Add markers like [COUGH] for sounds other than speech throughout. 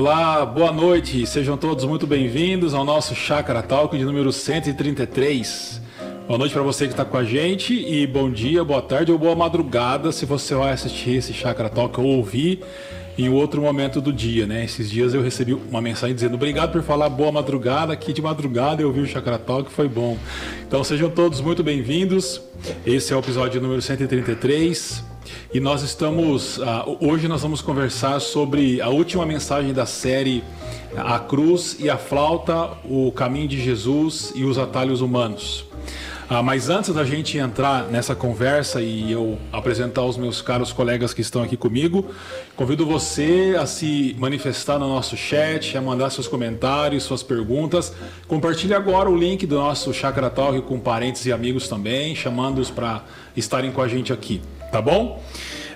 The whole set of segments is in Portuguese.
Olá, boa noite, sejam todos muito bem-vindos ao nosso Chakra Talk de número 133. Boa noite para você que está com a gente e bom dia, boa tarde ou boa madrugada se você vai assistir esse Chakra Talk ou ouvir em outro momento do dia, né? Esses dias eu recebi uma mensagem dizendo obrigado por falar boa madrugada, aqui de madrugada eu vi o Chakra Talk, foi bom. Então sejam todos muito bem-vindos. Esse é o episódio número 133. E nós estamos. Uh, hoje nós vamos conversar sobre a última mensagem da série A Cruz e a Flauta, o Caminho de Jesus e os Atalhos Humanos. Uh, mas antes da gente entrar nessa conversa e eu apresentar os meus caros colegas que estão aqui comigo, convido você a se manifestar no nosso chat, a mandar seus comentários, suas perguntas. Compartilhe agora o link do nosso Chakra Talk com parentes e amigos também, chamando-os para estarem com a gente aqui tá bom?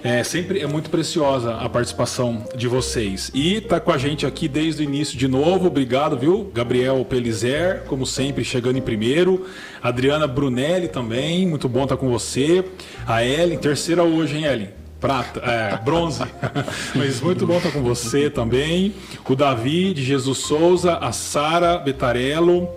É, sempre é muito preciosa a participação de vocês. E tá com a gente aqui desde o início de novo, obrigado, viu? Gabriel Pelizer, como sempre, chegando em primeiro. Adriana Brunelli também, muito bom estar tá com você. A Ellen, terceira hoje, hein, Ellen? Prata, é, bronze. [LAUGHS] Mas muito bom estar tá com você também. O Davi de Jesus Souza, a Sara Betarello,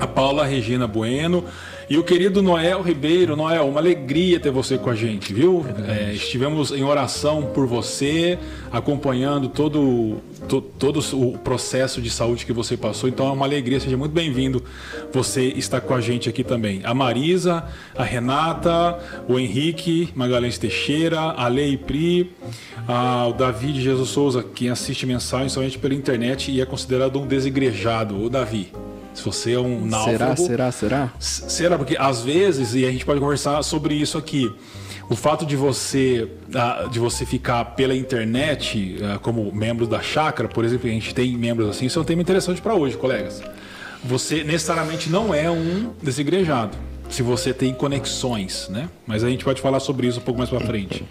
a Paula Regina Bueno. E o querido Noel Ribeiro, Noel, uma alegria ter você com a gente, viu? É, estivemos em oração por você, acompanhando todo, to, todo o processo de saúde que você passou. Então é uma alegria, seja muito bem-vindo você estar com a gente aqui também. A Marisa, a Renata, o Henrique Magalhães Teixeira, a Lei Pri, a, o Davi de Jesus Souza, quem assiste mensagem somente pela internet e é considerado um desigrejado. O Davi, se você é um náufrago. Será, será, será? Será, porque às vezes, e a gente pode conversar sobre isso aqui, o fato de você, ah, de você ficar pela internet, ah, como membro da chácara, por exemplo, a gente tem membros assim, isso é um tema interessante para hoje, colegas. Você necessariamente não é um desigrejado, se você tem conexões, né? Mas a gente pode falar sobre isso um pouco mais para frente.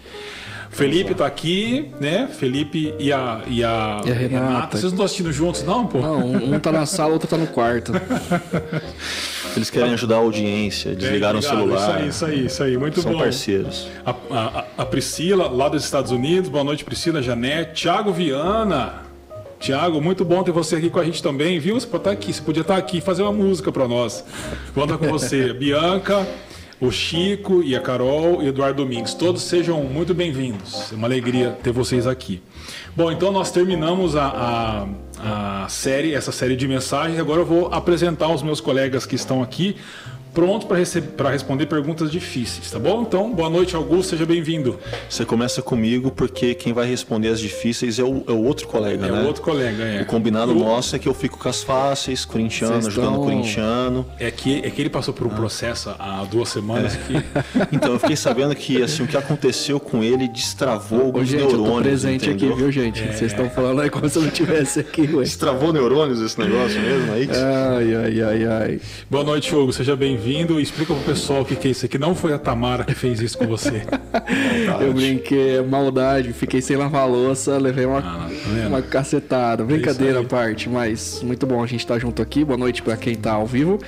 Felipe tá aqui, né? Felipe e a, e a, e a Renata. Renata. Vocês não estão assistindo juntos, não, pô? Não, um tá na sala, outro tá no quarto. [LAUGHS] Eles querem ajudar a audiência, desligaram é, o celular. Isso aí, isso aí, isso aí. Muito São bom. São parceiros. A, a, a, Priscila, lá dos Estados Unidos. Boa noite, Priscila, Janete. Tiago Viana. Tiago, muito bom ter você aqui com a gente também, viu? Você pode estar aqui, você podia estar aqui e fazer uma música para nós. Vamos estar com você. [LAUGHS] Bianca o Chico e a Carol e o Eduardo Domingues. Todos sejam muito bem-vindos. É uma alegria ter vocês aqui. Bom, então nós terminamos a, a, a série, essa série de mensagens. Agora eu vou apresentar os meus colegas que estão aqui pronto para responder perguntas difíceis, tá bom? Então, boa noite, Augusto, seja bem-vindo. Você começa comigo porque quem vai responder as difíceis é o, é o outro colega, é né? É o outro colega, é. O combinado nosso é que eu fico com as fáceis, corintiano, Vocês ajudando estão... corintiano. É que, é que ele passou por um ah. processo há duas semanas é. que... [LAUGHS] então, eu fiquei sabendo que assim, o que aconteceu com ele destravou alguns gente, neurônios, eu tô presente entendeu? aqui, viu, gente? É. Vocês estão falando aí como se eu não estivesse aqui, ué. Destravou neurônios esse negócio mesmo aí? Ai, ai, ai, ai. Boa noite, Hugo, seja bem-vindo. Explica pro pessoal o que, que é isso aqui. Não foi a Tamara que fez isso com você. [LAUGHS] eu brinquei, maldade, fiquei sem lavar louça, levei uma, ah, tá uma cacetada. Brincadeira à parte, mas muito bom a gente estar tá junto aqui. Boa noite para quem está ao vivo.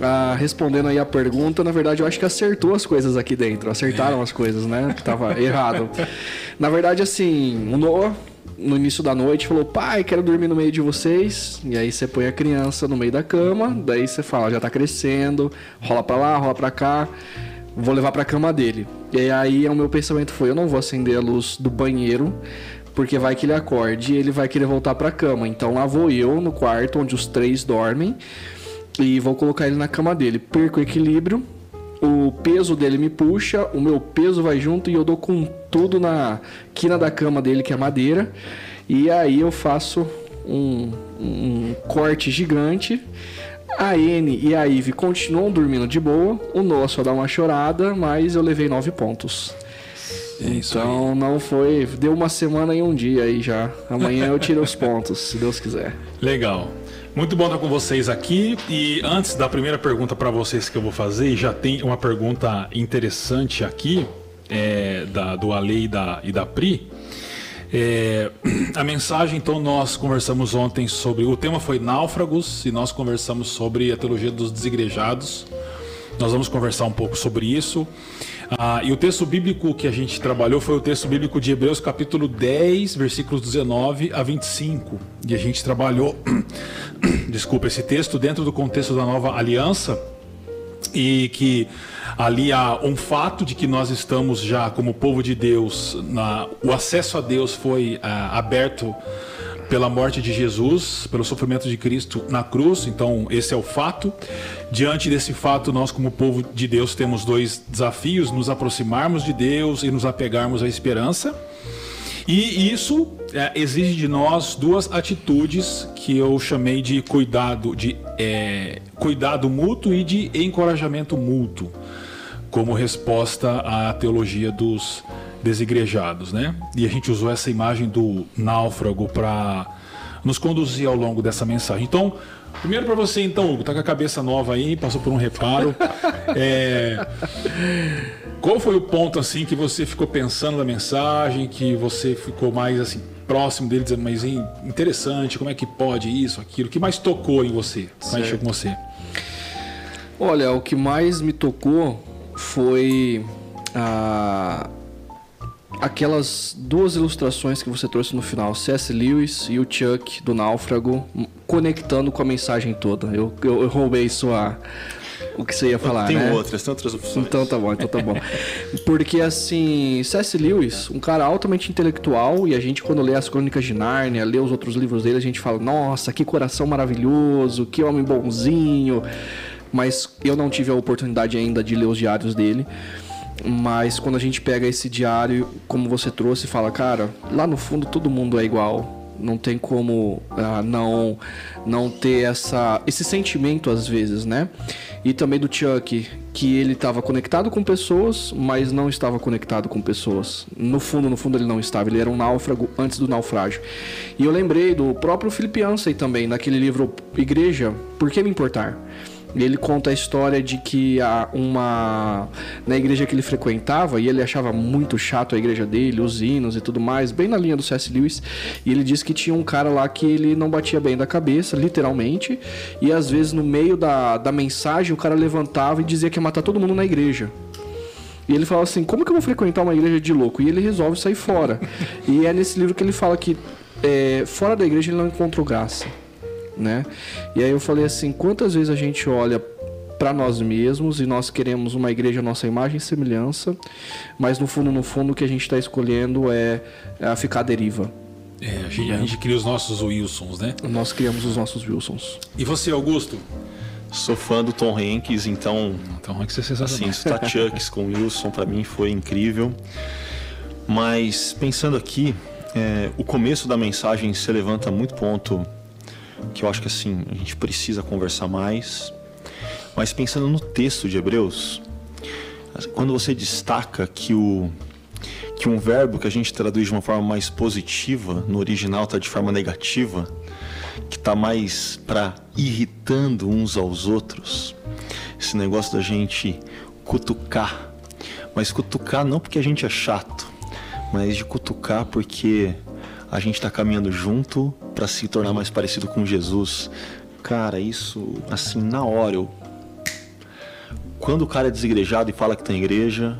Ah, respondendo aí a pergunta, na verdade eu acho que acertou as coisas aqui dentro. Acertaram é. as coisas, né? Que tava errado. Na verdade, assim, o Noah no início da noite falou: pai, quero dormir no meio de vocês. E aí você põe a criança no meio da cama, daí você fala: já tá crescendo, rola pra lá, rola pra cá, vou levar pra cama dele. E aí o meu pensamento foi: eu não vou acender a luz do banheiro. Porque vai que ele acorde e ele vai querer voltar pra cama. Então lá vou eu no quarto onde os três dormem e vou colocar ele na cama dele. Perco o equilíbrio, o peso dele me puxa, o meu peso vai junto e eu dou com tudo na quina da cama dele, que é madeira. E aí eu faço um, um corte gigante. A N e a Ivy continuam dormindo de boa. O Noah só dá uma chorada, mas eu levei nove pontos. É então não foi. Deu uma semana e um dia aí já. Amanhã eu tiro os pontos, se Deus quiser. Legal. Muito bom estar com vocês aqui. E antes da primeira pergunta para vocês que eu vou fazer, já tem uma pergunta interessante aqui, é, da, do Ale e da, e da Pri. É, a mensagem, então, nós conversamos ontem sobre. O tema foi náufragos e nós conversamos sobre a teologia dos desigrejados. Nós vamos conversar um pouco sobre isso. Ah, e o texto bíblico que a gente trabalhou foi o texto bíblico de Hebreus, capítulo 10, versículos 19 a 25. E a gente trabalhou, [CLEARS THROAT] desculpa, esse texto dentro do contexto da nova aliança e que ali há um fato de que nós estamos já como povo de Deus, na, o acesso a Deus foi ah, aberto pela morte de Jesus, pelo sofrimento de Cristo na cruz. Então, esse é o fato. Diante desse fato, nós, como povo de Deus, temos dois desafios: nos aproximarmos de Deus e nos apegarmos à esperança. E isso é, exige de nós duas atitudes que eu chamei de cuidado, de é, cuidado mútuo e de encorajamento mútuo, como resposta à teologia dos desigrejados, né? E a gente usou essa imagem do náufrago para nos conduzir ao longo dessa mensagem. Então, primeiro para você, então, Hugo, tá com a cabeça nova aí, passou por um reparo. [LAUGHS] É... Qual foi o ponto assim que você ficou pensando da mensagem, que você ficou mais assim próximo dele, dizendo, mas interessante, como é que pode isso, aquilo? O que mais tocou em você? Mais mexeu com você? Olha, o que mais me tocou foi a aquelas duas ilustrações que você trouxe no final, C.S. Lewis e o Chuck do Náufrago, conectando com a mensagem toda. Eu, eu, eu roubei sua o que você ia falar, tem né? outras, tem outras opções. Então tá bom, então tá bom. [LAUGHS] Porque assim, C.S. Lewis, um cara altamente intelectual, e a gente quando lê as Crônicas de Nárnia, lê os outros livros dele, a gente fala, nossa, que coração maravilhoso, que homem bonzinho. Mas eu não tive a oportunidade ainda de ler os diários dele. Mas quando a gente pega esse diário, como você trouxe, fala, cara, lá no fundo todo mundo é igual. Não tem como uh, não não ter essa, esse sentimento às vezes, né? E também do Chuck, que ele estava conectado com pessoas, mas não estava conectado com pessoas. No fundo, no fundo ele não estava. Ele era um náufrago antes do naufrágio. E eu lembrei do próprio Philip Yancey também, naquele livro Igreja, Por que me importar? Ele conta a história de que há uma na igreja que ele frequentava e ele achava muito chato a igreja dele, os hinos e tudo mais, bem na linha do C.S. Lewis, e ele disse que tinha um cara lá que ele não batia bem da cabeça, literalmente, e às vezes no meio da, da mensagem o cara levantava e dizia que ia matar todo mundo na igreja. E ele fala assim: como que eu vou frequentar uma igreja de louco? E ele resolve sair fora. e é nesse livro que ele fala que é, fora da igreja ele não encontrou graça né? E aí eu falei assim, quantas vezes a gente olha para nós mesmos e nós queremos uma igreja nossa imagem e semelhança, mas no fundo, no fundo, o que a gente está escolhendo é, é ficar à deriva. É, a gente, a gente cria os nossos Wilsons, né? Nós criamos os nossos Wilsons. E você, Augusto? Sou fã do Tom Hanks, então. Tom Hanks é sensacional. Assim, Star Chucks com Wilson para mim foi incrível. Mas pensando aqui, é, o começo da mensagem se levanta muito ponto que eu acho que assim a gente precisa conversar mais. Mas pensando no texto de Hebreus, quando você destaca que o que um verbo que a gente traduz de uma forma mais positiva, no original está de forma negativa, que está mais para irritando uns aos outros. Esse negócio da gente cutucar. Mas cutucar não porque a gente é chato, mas de cutucar porque a gente está caminhando junto para se tornar mais parecido com Jesus. Cara, isso, assim, na hora, eu... quando o cara é desigrejado e fala que tem igreja,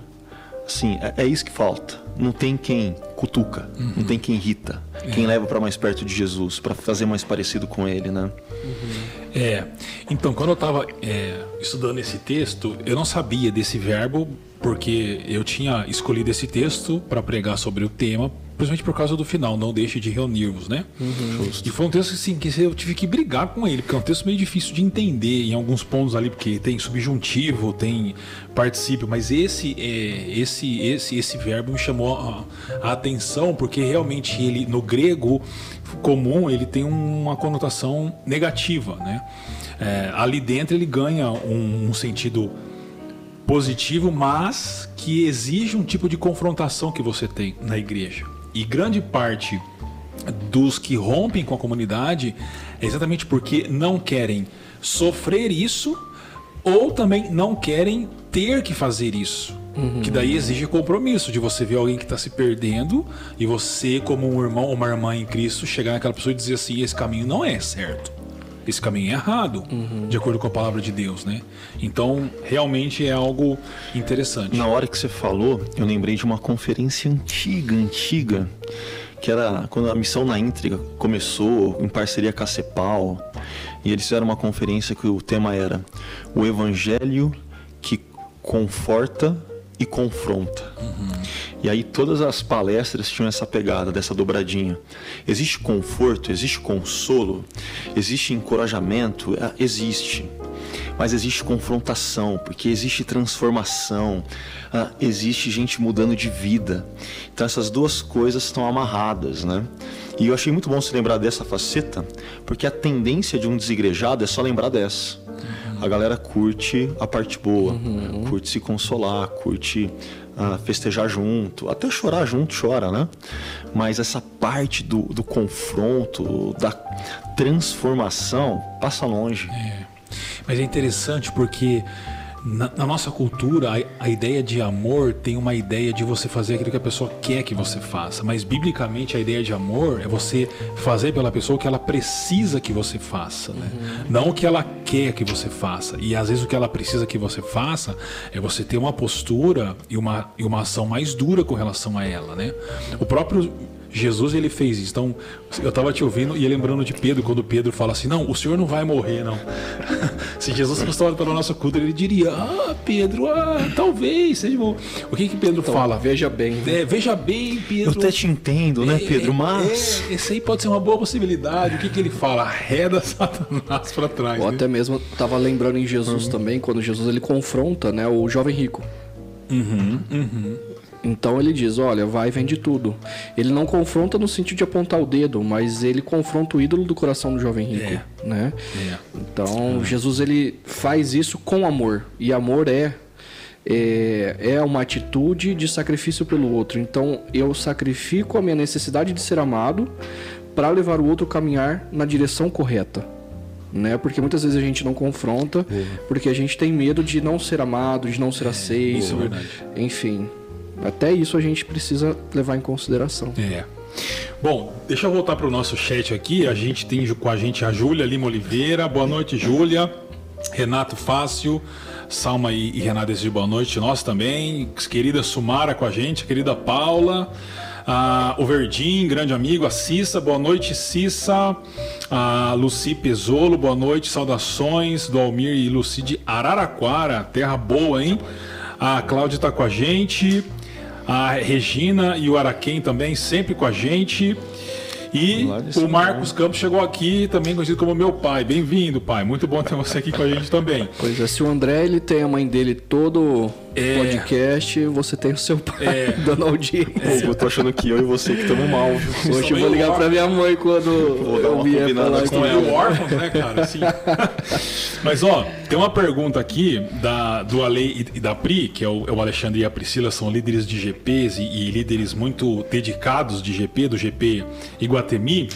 assim, é, é isso que falta. Não tem quem cutuca, uhum. não tem quem irrita, é. quem leva para mais perto de Jesus, para fazer mais parecido com ele, né? Uhum. É, então, quando eu estava é, estudando esse texto, eu não sabia desse verbo, porque eu tinha escolhido esse texto para pregar sobre o tema principalmente por causa do final, não deixe de reunir-vos, né? Uhum. E foi um texto assim, que eu tive que brigar com ele, porque é um texto meio difícil de entender em alguns pontos ali, porque tem subjuntivo, tem particípio, mas esse é, esse esse esse verbo me chamou a, a atenção, porque realmente ele no grego comum ele tem uma conotação negativa, né? É, ali dentro ele ganha um, um sentido positivo, mas que exige um tipo de confrontação que você tem na igreja. E grande parte dos que rompem com a comunidade é exatamente porque não querem sofrer isso ou também não querem ter que fazer isso. Uhum. Que daí exige compromisso de você ver alguém que está se perdendo e você, como um irmão ou uma irmã em Cristo, chegar naquela pessoa e dizer assim: esse caminho não é certo. esse caminho é errado, uhum. de acordo com a palavra de Deus, né? Então, realmente é algo interessante. Na hora que você falou, eu lembrei de uma conferência antiga, antiga, que era quando a missão na Íntriga começou, em parceria com a CEPAL, e eles fizeram uma conferência que o tema era o Evangelho que conforta e confronta. Uhum. E aí todas as palestras tinham essa pegada, dessa dobradinha. Existe conforto, existe consolo, existe encorajamento, é, existe. Mas existe confrontação, porque existe transformação, ah, existe gente mudando de vida. Então essas duas coisas estão amarradas, né? E eu achei muito bom se lembrar dessa faceta, porque a tendência de um desigrejado é só lembrar dessa a galera curte a parte boa, uhum. curte se consolar, curte uh, festejar junto, até chorar junto chora, né? Mas essa parte do, do confronto, da transformação, passa longe. É. Mas é interessante porque na, na, nossa cultura, a, a, ideia de amor tem uma ideia de você fazer aquilo que a pessoa quer que você faça. Mas, biblicamente, a ideia de amor é você fazer pela pessoa o que ela precisa que você faça. Né? Uhum. Não o que ela quer que você faça. E, às vezes, o que ela precisa que você faça é você ter uma postura e uma, e uma ação mais dura com relação a ela. Né? O próprio Jesus ele fez isso. Então, eu estava te ouvindo e lembrando de Pedro, quando Pedro fala assim: Não, o senhor não vai morrer, não. [LAUGHS] Se Jesus fosse tomado pela nossa cultura, ele diria: Ah, Pedro, ah, talvez seja bom. O que que Pedro então, fala? Veja bem. Né? É, veja bem, Pedro. Eu até te entendo, né, é, Pedro? Mas. É, esse aí pode ser uma boa possibilidade. O que que ele fala? Arreda Satanás para trás. Ou né? até mesmo estava lembrando em Jesus uhum. também, quando Jesus ele confronta né, o jovem rico. Uhum, uhum. Então ele diz: olha, vai e vende tudo. Ele não confronta no sentido de apontar o dedo, mas ele confronta o ídolo do coração do jovem rico, é. né? É. Então é. Jesus ele faz isso com amor e amor é, é é uma atitude de sacrifício pelo outro. Então eu sacrifico a minha necessidade de ser amado para levar o outro a caminhar na direção correta. Né? Porque muitas vezes a gente não confronta, porque a gente tem medo de não ser amado, de não ser é, aceito, enfim. Até isso a gente precisa levar em consideração. É. Bom, deixa eu voltar para o nosso chat aqui. A gente tem com a gente a Júlia Lima Oliveira. Boa noite, Júlia. Renato Fácil, Salma e, e desejam boa noite. Nós também. Querida Sumara com a gente, querida Paula. Ah, o Verdim, grande amigo, a Cissa, boa noite, Cissa. A Luci Pesolo, boa noite, saudações do Almir e Luci de Araraquara, terra boa, hein? A Cláudia está com a gente a Regina e o Araquém também, sempre com a gente. E o Marcos Campos chegou aqui, também conhecido como meu pai. Bem-vindo, pai. Muito bom ter você aqui com a gente também. Pois é, se o André ele tem a mãe dele todo é... podcast, você tem o seu pai é... [LAUGHS] dando audiência. É. Eu tô achando que eu e você que estamos mal. Hoje eu vou ligar para minha mãe quando vou dar uma combinada com ela. É órfão, né, cara? Sim. [LAUGHS] Mas, ó, tem uma pergunta aqui da, do Ale e da Pri, que é o, é o Alexandre e a Priscila, são líderes de GPs e, e líderes muito dedicados de GP, do GP Iguatemi.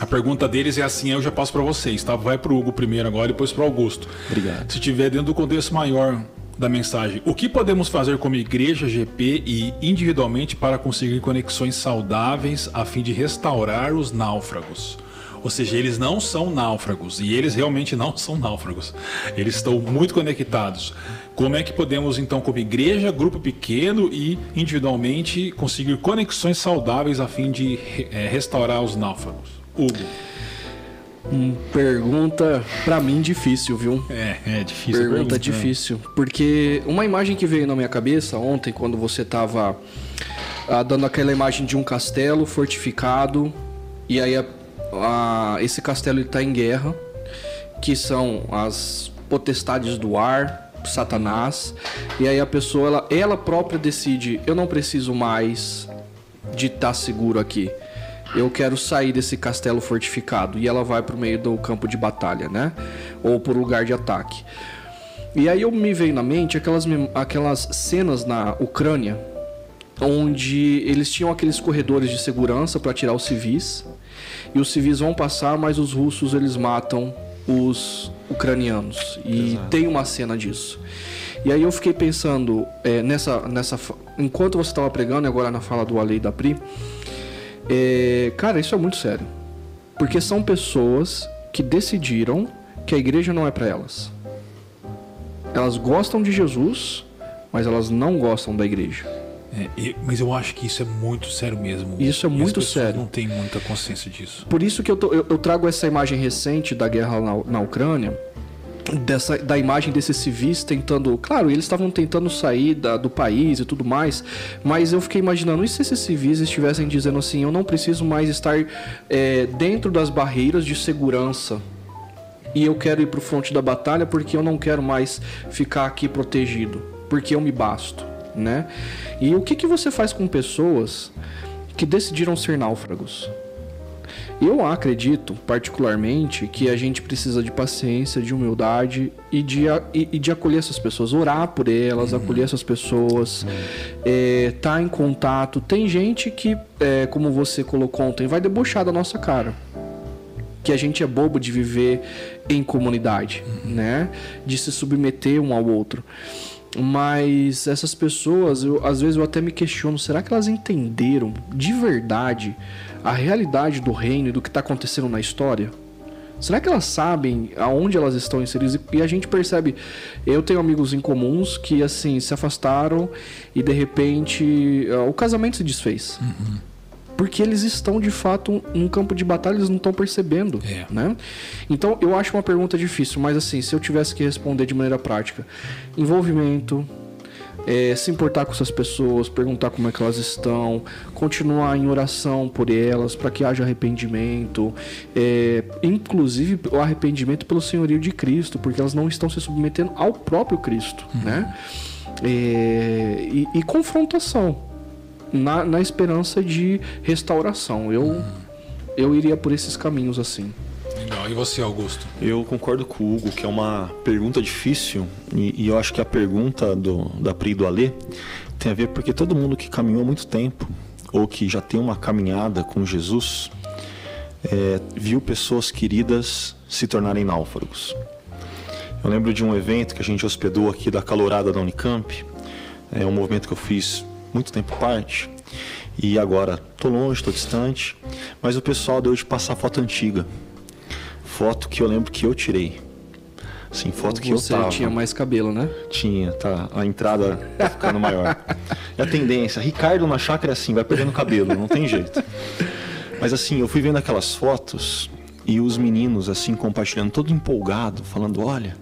A pergunta deles é assim, eu já passo para vocês, tá? Vai para o Hugo primeiro agora, depois para o Augusto. Obrigado. Se tiver dentro do contexto maior da mensagem, o que podemos fazer como igreja GP e individualmente para conseguir conexões saudáveis a fim de restaurar os náufragos? Ou seja, eles não são náufragos e eles realmente não são náufragos. Eles estão muito conectados. Como é que podemos então, como igreja, grupo pequeno e individualmente conseguir conexões saudáveis a fim de é, restaurar os náufragos? Hugo. Hum, pergunta para mim difícil, viu? É, é difícil. Pergunta, pergunta difícil, porque uma imagem que veio na minha cabeça ontem quando você tava ah, dando aquela imagem de um castelo fortificado e aí a, a, esse castelo está em guerra, que são as potestades do ar, Satanás, e aí a pessoa ela, ela própria decide, eu não preciso mais de estar tá seguro aqui eu quero sair desse castelo fortificado. E ela vai para o meio do campo de batalha, né? Ou para o lugar de ataque. E aí eu me veio na mente aquelas, aquelas cenas na Ucrânia, onde eles tinham aqueles corredores de segurança para tirar os civis. E os civis vão passar, mas os russos eles matam os ucranianos. E Exato. tem uma cena disso. E aí eu fiquei pensando é, nessa, nessa. Enquanto você estava pregando, agora na fala do Ale e da Pri, é, cara, isso é muito sério. Porque são pessoas que decidiram que a igreja não é para elas. Elas gostam de Jesus, mas elas não gostam da igreja. É, mas eu acho que isso é muito sério mesmo. Isso é muito sério. Não tem muita consciência disso. Por isso que eu, tô, eu, eu trago essa imagem recente da guerra na, na Ucrânia, dessa, da imagem desses civis tentando. Claro, eles estavam tentando sair da, do país e tudo mais, mas eu fiquei imaginando, e se esses civis estivessem dizendo assim: eu não preciso mais estar é, dentro das barreiras de segurança e eu quero ir para o fronte da batalha porque eu não quero mais ficar aqui protegido, porque eu me basto, né? E o que, que você faz com pessoas que decidiram ser náufragos? Eu acredito, particularmente, que a gente precisa de paciência, de humildade e de, e, e de acolher essas pessoas, orar por elas, uhum. acolher essas pessoas, uhum. é, tá em contato. Tem gente que, é, como você colocou ontem, vai debochar da nossa cara que a gente é bobo de viver em comunidade, uhum. né? De se submeter um ao outro. Mas essas pessoas, eu, às vezes eu até me questiono, será que elas entenderam de verdade a realidade do reino e do que está acontecendo na história? Será que elas sabem aonde elas estão inseridas? E a gente percebe, eu tenho amigos em comuns que assim se afastaram e de repente o casamento se desfez. Uhum porque eles estão de fato num campo de batalha, eles não estão percebendo, é. né? Então eu acho uma pergunta difícil, mas assim, se eu tivesse que responder de maneira prática, envolvimento, é, se importar com essas pessoas, perguntar como é que elas estão, continuar em oração por elas, para que haja arrependimento, é, inclusive o arrependimento pelo senhorio de Cristo, porque elas não estão se submetendo ao próprio Cristo, uhum. né? É, e, e confrontação na, na esperança de restauração. Eu, eu iria por esses caminhos assim. Legal. E você, Augusto? Eu concordo com o Hugo, que é uma pergunta difícil, e, e eu acho que a pergunta do, da Pri e do Alê tem a ver porque todo mundo que caminhou há muito tempo, ou que já tem uma caminhada com Jesus, é, viu pessoas queridas se tornarem náufragos. Eu lembro de um evento que a gente hospedou aqui da Calorada da Unicamp, é um movimento que eu fiz muito tempo parte. E agora tô longe, tô distante, mas o pessoal deu de passar foto antiga. Foto que eu lembro que eu tirei. Sim, foto que Você eu tava. tinha mais cabelo, né? Tinha, tá. A entrada tá ficando maior. É a tendência. Ricardo na chácara é assim, vai perdendo cabelo, não tem jeito. Mas assim, eu fui vendo aquelas fotos e os meninos assim compartilhando, todo empolgado, falando, olha,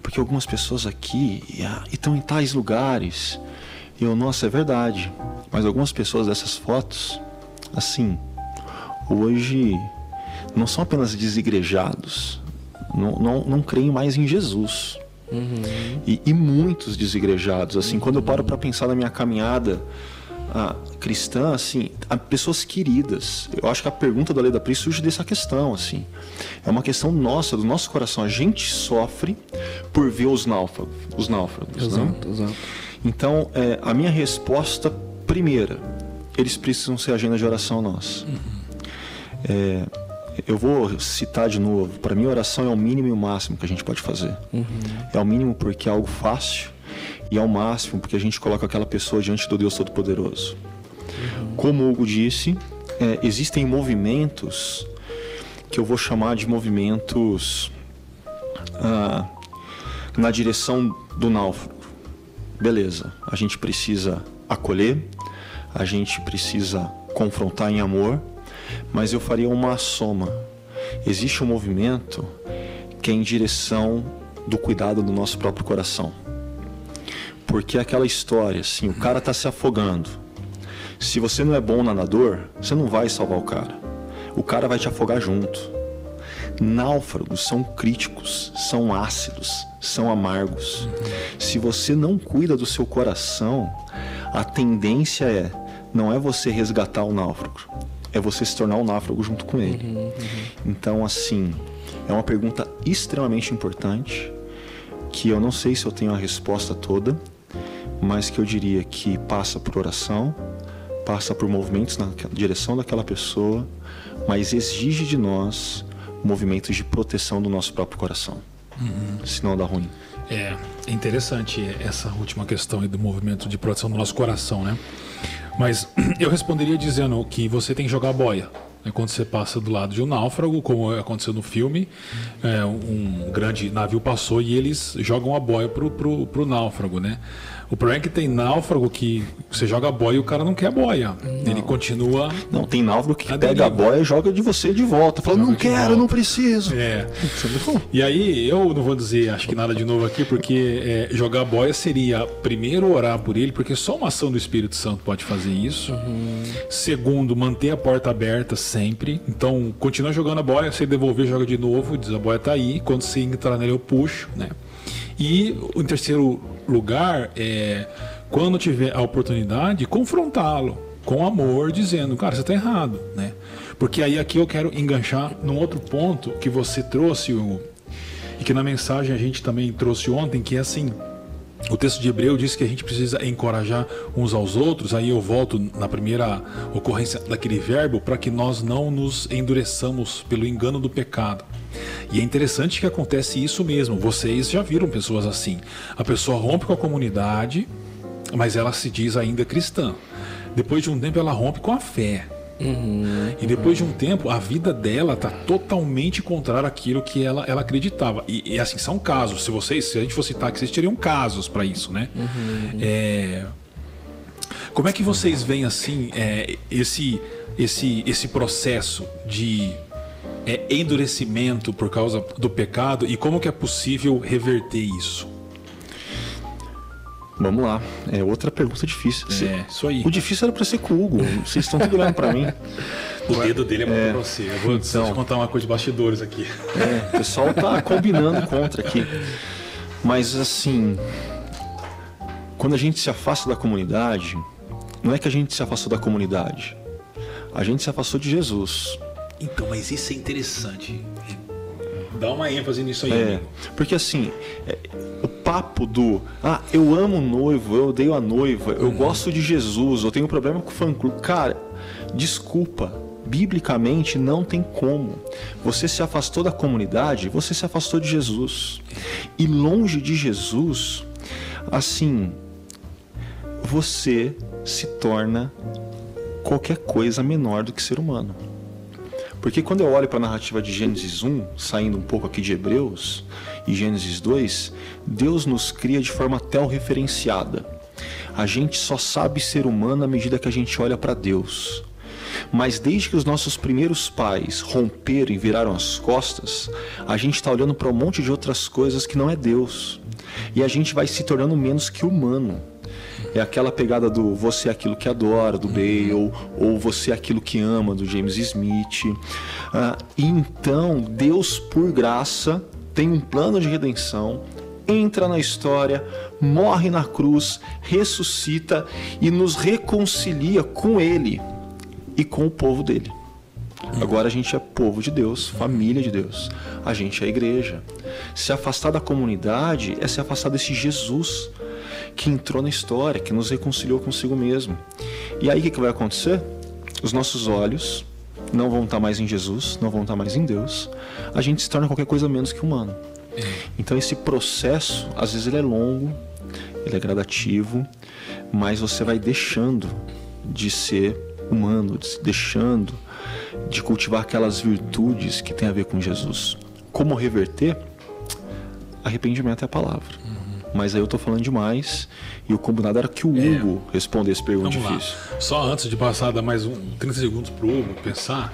porque algumas pessoas aqui estão em tais lugares e eu, nossa, é verdade. Mas algumas pessoas dessas fotos, assim, hoje não são apenas desigrejados, não, não, não creem mais em Jesus. Uhum. E, e, muitos desigrejados, assim, uhum. quando eu paro para pensar na minha caminhada a, cristã, assim, a pessoas queridas. Eu acho que a pergunta da Lei da Pri surge dessa questão, assim. É uma questão nossa, do nosso coração. A gente sofre por ver os náufragos, os náufragos, exato, né? Exato. Então, é, a minha resposta primeira, eles precisam ser agenda de oração nossa. Uhum. É, eu vou citar de novo. Para mim, oração é o mínimo e o máximo que a gente pode fazer. Uhum. É o mínimo porque é algo fácil e é o máximo porque a gente coloca aquela pessoa diante do Deus Todo-Poderoso. Uhum. Como o Hugo disse, é, existem movimentos que eu vou chamar de movimentos ah, na direção do náufrago beleza, a gente precisa acolher, a gente precisa confrontar em amor, mas eu faria uma soma. Existe um movimento que é em direção do cuidado do nosso próprio coração. Porque é aquela história, assim, o cara está se afogando. Se você não é bom nadador, você não vai salvar o cara. O cara vai te afogar junto. Náufragos são críticos, são ácidos, são amargos. Se você não cuida do seu coração, a tendência é não é você resgatar o náufrago, é você se tornar um náufrago junto com ele. Uhum, uhum. Então, assim, é uma pergunta extremamente importante que eu não sei se eu tenho a resposta toda, mas que eu diria que passa por oração, passa por movimentos na direção daquela pessoa, mas exige de nós movimentos de proteção do nosso próprio coração. Uhum. Senão dá ruim. É, é interessante essa última questão do movimento de proteção do nosso coração, né? Mas [CLEARS THROAT] eu responderia dizendo que você tem que jogar boia. É quando você passa do lado de um náufrago, como aconteceu no filme, é, um grande navio passou e eles jogam a boia pro, pro, pro náufrago, né? O problema é que tem náufrago que você joga boia e o cara não quer boia. Não. Ele continua. Não, tem náufrago que pega a boia e joga de você de volta. Fala, não quero, não preciso. É. E aí, eu não vou dizer, acho que nada de novo aqui, porque é, jogar boia seria, primeiro, orar por ele, porque só uma ação do Espírito Santo pode fazer isso. Uhum. Segundo, manter a porta aberta sempre. Então, continua jogando a boia, você devolver, joga de novo, diz a boia tá aí. Quando você entrar nele, eu puxo, né? E em terceiro lugar, é, quando tiver a oportunidade, confrontá-lo com amor, dizendo, cara, você está errado, né? Porque aí aqui eu quero enganchar num outro ponto que você trouxe, o, e que na mensagem a gente também trouxe ontem, que é assim, o texto de Hebreu diz que a gente precisa encorajar uns aos outros. Aí eu volto na primeira ocorrência daquele verbo para que nós não nos endureçamos pelo engano do pecado. E é interessante que acontece isso mesmo. Vocês já viram pessoas assim. A pessoa rompe com a comunidade, mas ela se diz ainda cristã. Depois de um tempo, ela rompe com a fé. Uhum, e depois uhum. de um tempo, a vida dela está totalmente contrária àquilo que ela, ela acreditava. E, e, assim, são casos. Se vocês, se a gente fosse citar aqui, vocês teriam casos para isso, né? Uhum. É... Como é que vocês veem assim é, esse, esse, esse processo de é, endurecimento por causa do pecado e como que é possível reverter isso? Vamos lá. É outra pergunta difícil. É, isso aí. O difícil era para ser com o Hugo. Vocês estão tudo olhando para mim. O dedo dele é muito é, você. Eu vou então, te contar uma coisa de bastidores aqui. É, o pessoal tá combinando contra aqui. Mas assim, quando a gente se afasta da comunidade, não é que a gente se afastou da comunidade. A gente se afastou de Jesus. Então, mas isso é interessante. Dá uma ênfase nisso aí. É, porque assim, é, o papo do ah, eu amo o noivo, eu odeio a noiva, eu uhum. gosto de Jesus, eu tenho um problema com o fã clube. Cara, desculpa, biblicamente não tem como. Você se afastou da comunidade, você se afastou de Jesus. E longe de Jesus, assim, você se torna qualquer coisa menor do que ser humano. Porque quando eu olho para a narrativa de Gênesis 1, saindo um pouco aqui de Hebreus, e Gênesis 2, Deus nos cria de forma referenciada. A gente só sabe ser humano à medida que a gente olha para Deus. Mas desde que os nossos primeiros pais romperam e viraram as costas, a gente está olhando para um monte de outras coisas que não é Deus. E a gente vai se tornando menos que humano. É aquela pegada do você é aquilo que adora, do Bale, ou você é aquilo que ama, do James Smith. Ah, então, Deus, por graça, tem um plano de redenção, entra na história, morre na cruz, ressuscita e nos reconcilia com Ele e com o povo dele. Agora a gente é povo de Deus, família de Deus. A gente é igreja. Se afastar da comunidade é se afastar desse Jesus que entrou na história, que nos reconciliou consigo mesmo. E aí o que, que vai acontecer? Os nossos olhos não vão estar mais em Jesus, não vão estar mais em Deus. A gente se torna qualquer coisa menos que humano. É. Então esse processo, às vezes ele é longo, ele é gradativo, mas você vai deixando de ser humano, deixando de cultivar aquelas virtudes que tem a ver com Jesus. Como reverter? Arrependimento é a palavra mas aí eu tô falando demais. E o combinado era que o é. Hugo respondesse pergunta Vamos difícil. Lá. Só antes de passar, dar mais um 30 segundos pro Hugo pensar,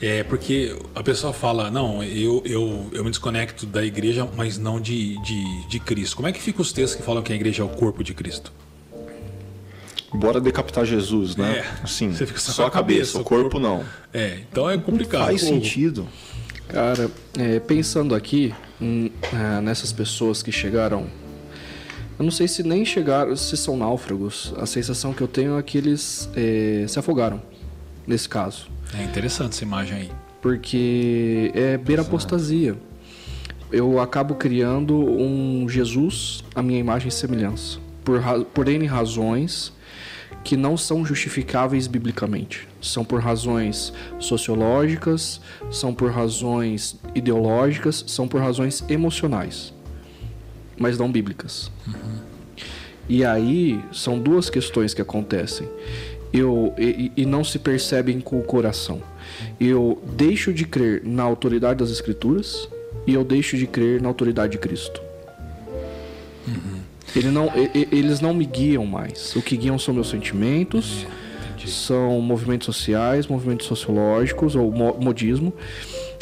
é porque a pessoa fala, não, eu, eu, eu me desconecto da igreja, mas não de, de, de Cristo. Como é que fica os textos que falam que a igreja é o corpo de Cristo? Bora decapitar Jesus, né? É, assim, só a cabeça, cabeça o corpo, corpo, não. É, então é complicado. Faz sentido. Cara, é, pensando aqui hum, é, nessas pessoas que chegaram eu não sei se nem chegaram, se são náufragos. A sensação que eu tenho é que eles é, se afogaram, nesse caso. É interessante essa imagem aí. Porque é beira apostasia. Eu acabo criando um Jesus à minha imagem e semelhança. Por, por N razões que não são justificáveis biblicamente. São por razões sociológicas, são por razões ideológicas, são por razões emocionais mas não bíblicas. Uhum. E aí são duas questões que acontecem. eu e, e não se percebem com o coração. Eu deixo de crer na autoridade das Escrituras e eu deixo de crer na autoridade de Cristo. Uhum. Ele não, eles não me guiam mais. O que guiam são meus sentimentos, é, são movimentos sociais, movimentos sociológicos ou modismo.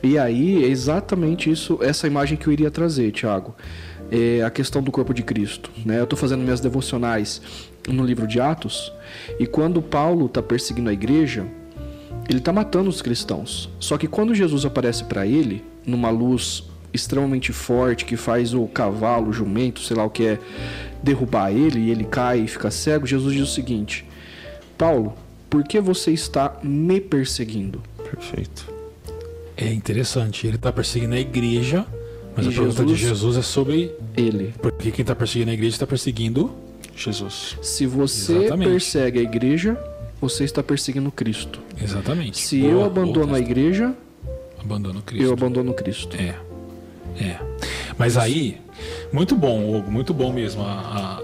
E aí é exatamente isso, essa imagem que eu iria trazer, Tiago. É a questão do corpo de Cristo. Né? Eu estou fazendo minhas devocionais no livro de Atos, e quando Paulo está perseguindo a igreja, ele está matando os cristãos. Só que quando Jesus aparece para ele, numa luz extremamente forte que faz o cavalo, o jumento, sei lá o que é, derrubar ele e ele cai e fica cego, Jesus diz o seguinte: Paulo, por que você está me perseguindo? Perfeito. É interessante, ele está perseguindo a igreja, mas e a pergunta Jesus, de Jesus é sobre ele. Porque quem está perseguindo a igreja está perseguindo Jesus. Se você Exatamente. persegue a igreja, você está perseguindo Cristo. Exatamente. Se boa, eu abandono a igreja, abandono Cristo. Eu abandono Cristo. É. É. Mas aí, muito bom, Hugo, muito bom mesmo a,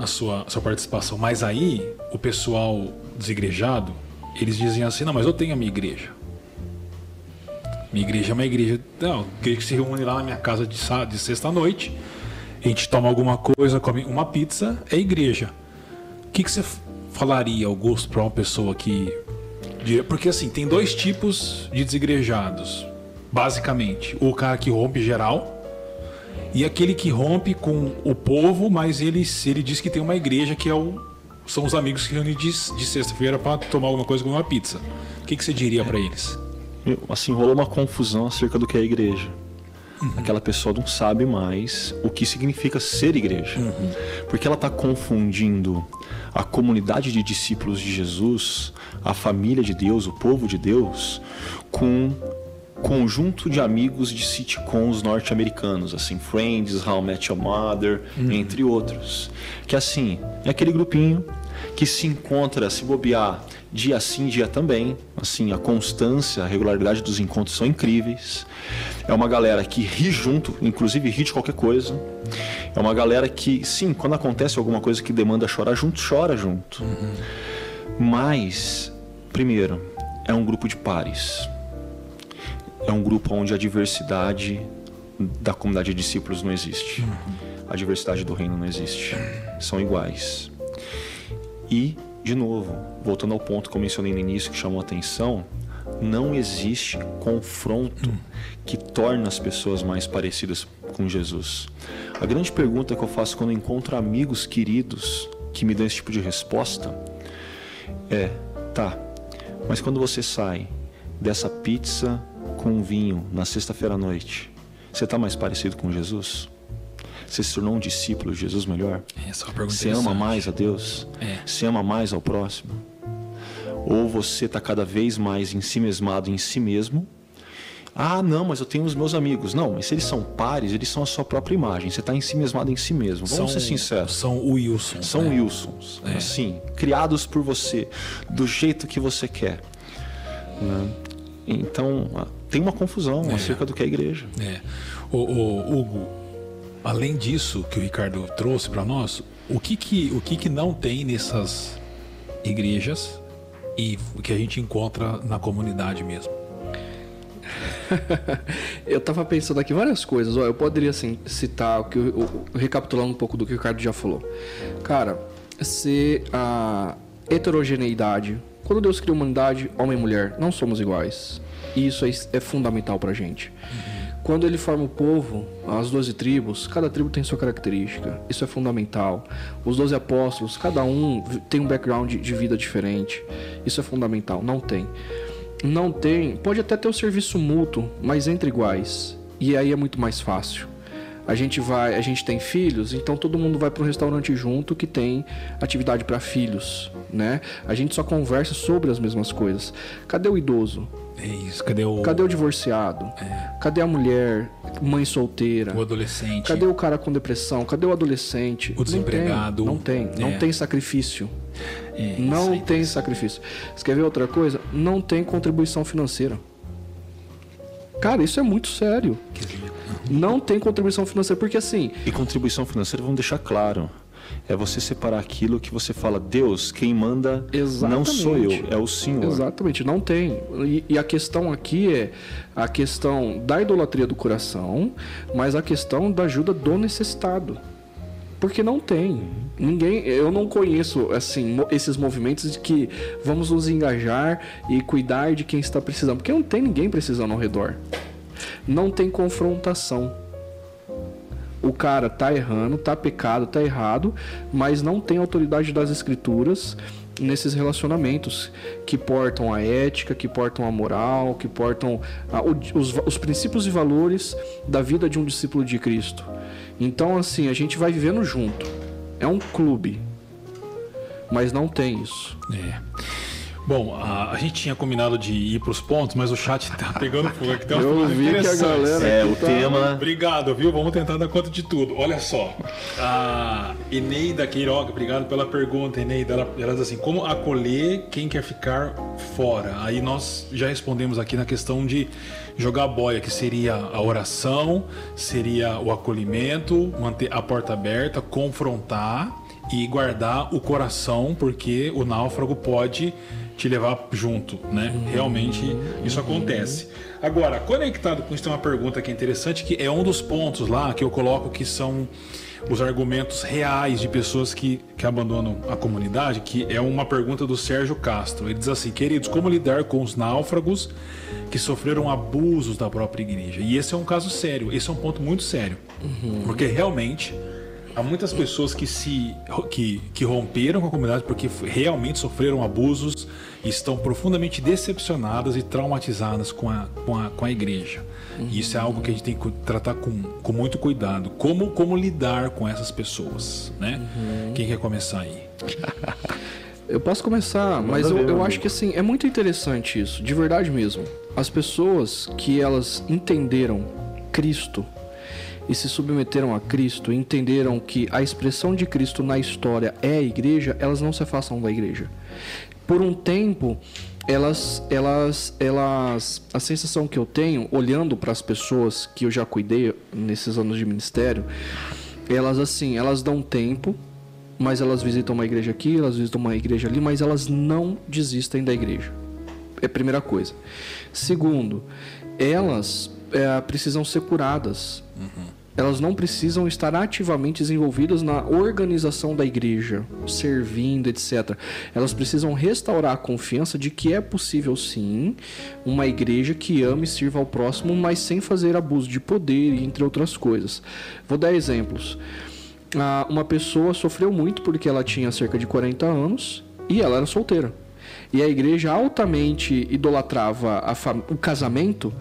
a, a sua, a sua participação. Mas aí, o pessoal desigrejado, eles dizem assim: não, mas eu tenho a minha igreja. Minha igreja é uma igreja. Não, igreja que se reúne lá na minha casa de, de sexta-noite. A gente toma alguma coisa, come uma pizza, é igreja. O que, que você falaria, Augusto, para uma pessoa que. Porque assim, tem dois tipos de desigrejados basicamente. O cara que rompe geral e aquele que rompe com o povo, mas ele, ele diz que tem uma igreja que é o, são os amigos que reúnem de, de sexta-feira para tomar alguma coisa, como uma pizza. O que, que você diria para eles? Assim, rolou uma confusão acerca do que é a igreja. Uhum. Aquela pessoa não sabe mais o que significa ser igreja. Uhum. Porque ela está confundindo a comunidade de discípulos de Jesus, a família de Deus, o povo de Deus, com conjunto de amigos de sitcoms norte-americanos, assim, Friends, How I Met Your Mother, uhum. entre outros. Que assim, é aquele grupinho que se encontra, se bobear, dia sim, dia também. Assim, a constância, a regularidade dos encontros são incríveis. É uma galera que ri junto, inclusive ri de qualquer coisa. É uma galera que, sim, quando acontece alguma coisa que demanda chorar junto, chora junto. Uhum. Mas, primeiro, é um grupo de pares é um grupo onde a diversidade da comunidade de discípulos não existe. A diversidade do reino não existe. São iguais. E, de novo, voltando ao ponto que eu mencionei no início que chamou a atenção, não existe confronto que torne as pessoas mais parecidas com Jesus. A grande pergunta que eu faço quando encontro amigos queridos que me dão esse tipo de resposta é: tá, mas quando você sai dessa pizza com vinho na sexta-feira à noite, você está mais parecido com Jesus? Você se tornou um discípulo de Jesus melhor? Essa é uma pergunta Você ama mais a Deus? É. Você ama mais ao próximo? Ou você está cada vez mais em si mesmado em si mesmo? Ah, não, mas eu tenho os meus amigos. Não, mas se eles são pares, eles são a sua própria imagem. Você está em si mesmado em si mesmo. Vamos são, ser sinceros. São Wilsons. São né? Wilsons. É. Assim, criados por você, do jeito que você quer. Né? Então, tem uma confusão é. acerca do que é a igreja. É. O, o, Hugo, além disso que o Ricardo trouxe para nós, o que que, o que que não tem nessas igrejas e o que a gente encontra na comunidade mesmo? [LAUGHS] eu tava pensando aqui várias coisas. eu poderia assim, citar o que recapitulando um pouco do que o Ricardo já falou. Cara, se a heterogeneidade, quando Deus criou a humanidade, homem e mulher, não somos iguais. E isso é, é fundamental pra gente. Uhum. Quando ele forma o povo, as doze tribos, cada tribo tem sua característica. Isso é fundamental. Os doze apóstolos, cada um tem um background de vida diferente. Isso é fundamental. Não tem. Não tem. Pode até ter o serviço mútuo, mas entre iguais. E aí é muito mais fácil. A gente vai, a gente tem filhos, então todo mundo vai para um restaurante junto que tem atividade para filhos, né? A gente só conversa sobre as mesmas coisas. Cadê o idoso? É isso, cadê o. Cadê o divorciado? É. Cadê a mulher, mãe solteira? O adolescente. Cadê o cara com depressão? Cadê o adolescente? O desempregado. Não tem, não tem, não é. tem sacrifício. É, não tem sacrifício. Você quer ver outra coisa? Não tem contribuição financeira. Cara, isso é muito sério. Não tem contribuição financeira, porque assim. E contribuição financeira, vamos deixar claro. É você separar aquilo que você fala, Deus, quem manda Exatamente. não sou eu, é o Senhor. Exatamente, não tem. E, e, a questão aqui é a questão da idolatria do coração, mas a questão da ajuda do necessitado. Porque não tem. Ninguém, eu não conheço assim esses movimentos de que vamos nos engajar e cuidar de quem está precisando, porque não tem ninguém precisando ao redor. Não tem confrontação. O cara tá errando, tá pecado, tá errado, mas não tem autoridade das escrituras nesses relacionamentos que portam a ética, que portam a moral, que portam a, os, os princípios e valores da vida de um discípulo de Cristo. Então, assim, a gente vai vivendo junto. É um clube. Mas não tem isso. É. Bom, a, a, gente tinha combinado de ir para os pontos, mas o chat tá [LAUGHS] pegando fogo aqui. Tem Eu vi que a galera. É, o tá... tema. Obrigado, viu? Vamos tentar dar conta de tudo. Olha só. A Eneida Queiroga, obrigado pela pergunta, Eneida. Ela, ela diz assim: como acolher quem quer ficar fora? Aí nós já respondemos aqui na questão de jogar boia, que seria a oração, seria o acolhimento, manter a porta aberta, confrontar e guardar o coração, porque o náufrago pode te levar junto, né? Realmente isso acontece. Agora, conectado com isso, tem uma pergunta que é interessante, que é um dos pontos lá que eu coloco que são os argumentos reais de pessoas que, que abandonam a comunidade, que é uma pergunta do Sérgio Castro. Ele diz assim: queridos, como lidar com os náufragos que sofreram abusos da própria igreja? E esse é um caso sério, esse é um ponto muito sério, uhum. porque realmente há muitas pessoas que se que, que romperam com a comunidade porque realmente sofreram abusos e estão profundamente decepcionadas e traumatizadas com a, com a, com a igreja. Uhum. E isso é algo que a gente tem que tratar com, com muito cuidado. Como, como lidar com essas pessoas, né? Uhum. Quem quer começar aí? [LAUGHS] Eu posso começar, mas eu, eu acho que assim, é muito interessante isso, de verdade mesmo. As pessoas que elas entenderam Cristo e se submeteram a Cristo, entenderam que a expressão de Cristo na história é a igreja, elas não se afastam da igreja. Por um tempo, elas, elas, elas, a sensação que eu tenho, olhando para as pessoas que eu já cuidei nesses anos de ministério, elas assim, elas dão tempo, mas elas visitam uma igreja aqui, elas visitam uma igreja ali, mas elas não desistem da igreja. É a primeira coisa. Segundo, elas é, precisam ser curadas. Uhum elas não precisam estar ativamente envolvidas na organização da igreja, servindo, etc. Elas precisam restaurar a confiança de que é possível sim uma igreja que ame e sirva ao próximo, mas sem fazer abuso de poder, entre outras coisas. Vou dar exemplos. Ah, uma pessoa sofreu muito porque ela tinha cerca de 40 anos e ela era solteira e a igreja altamente idolatrava o casamento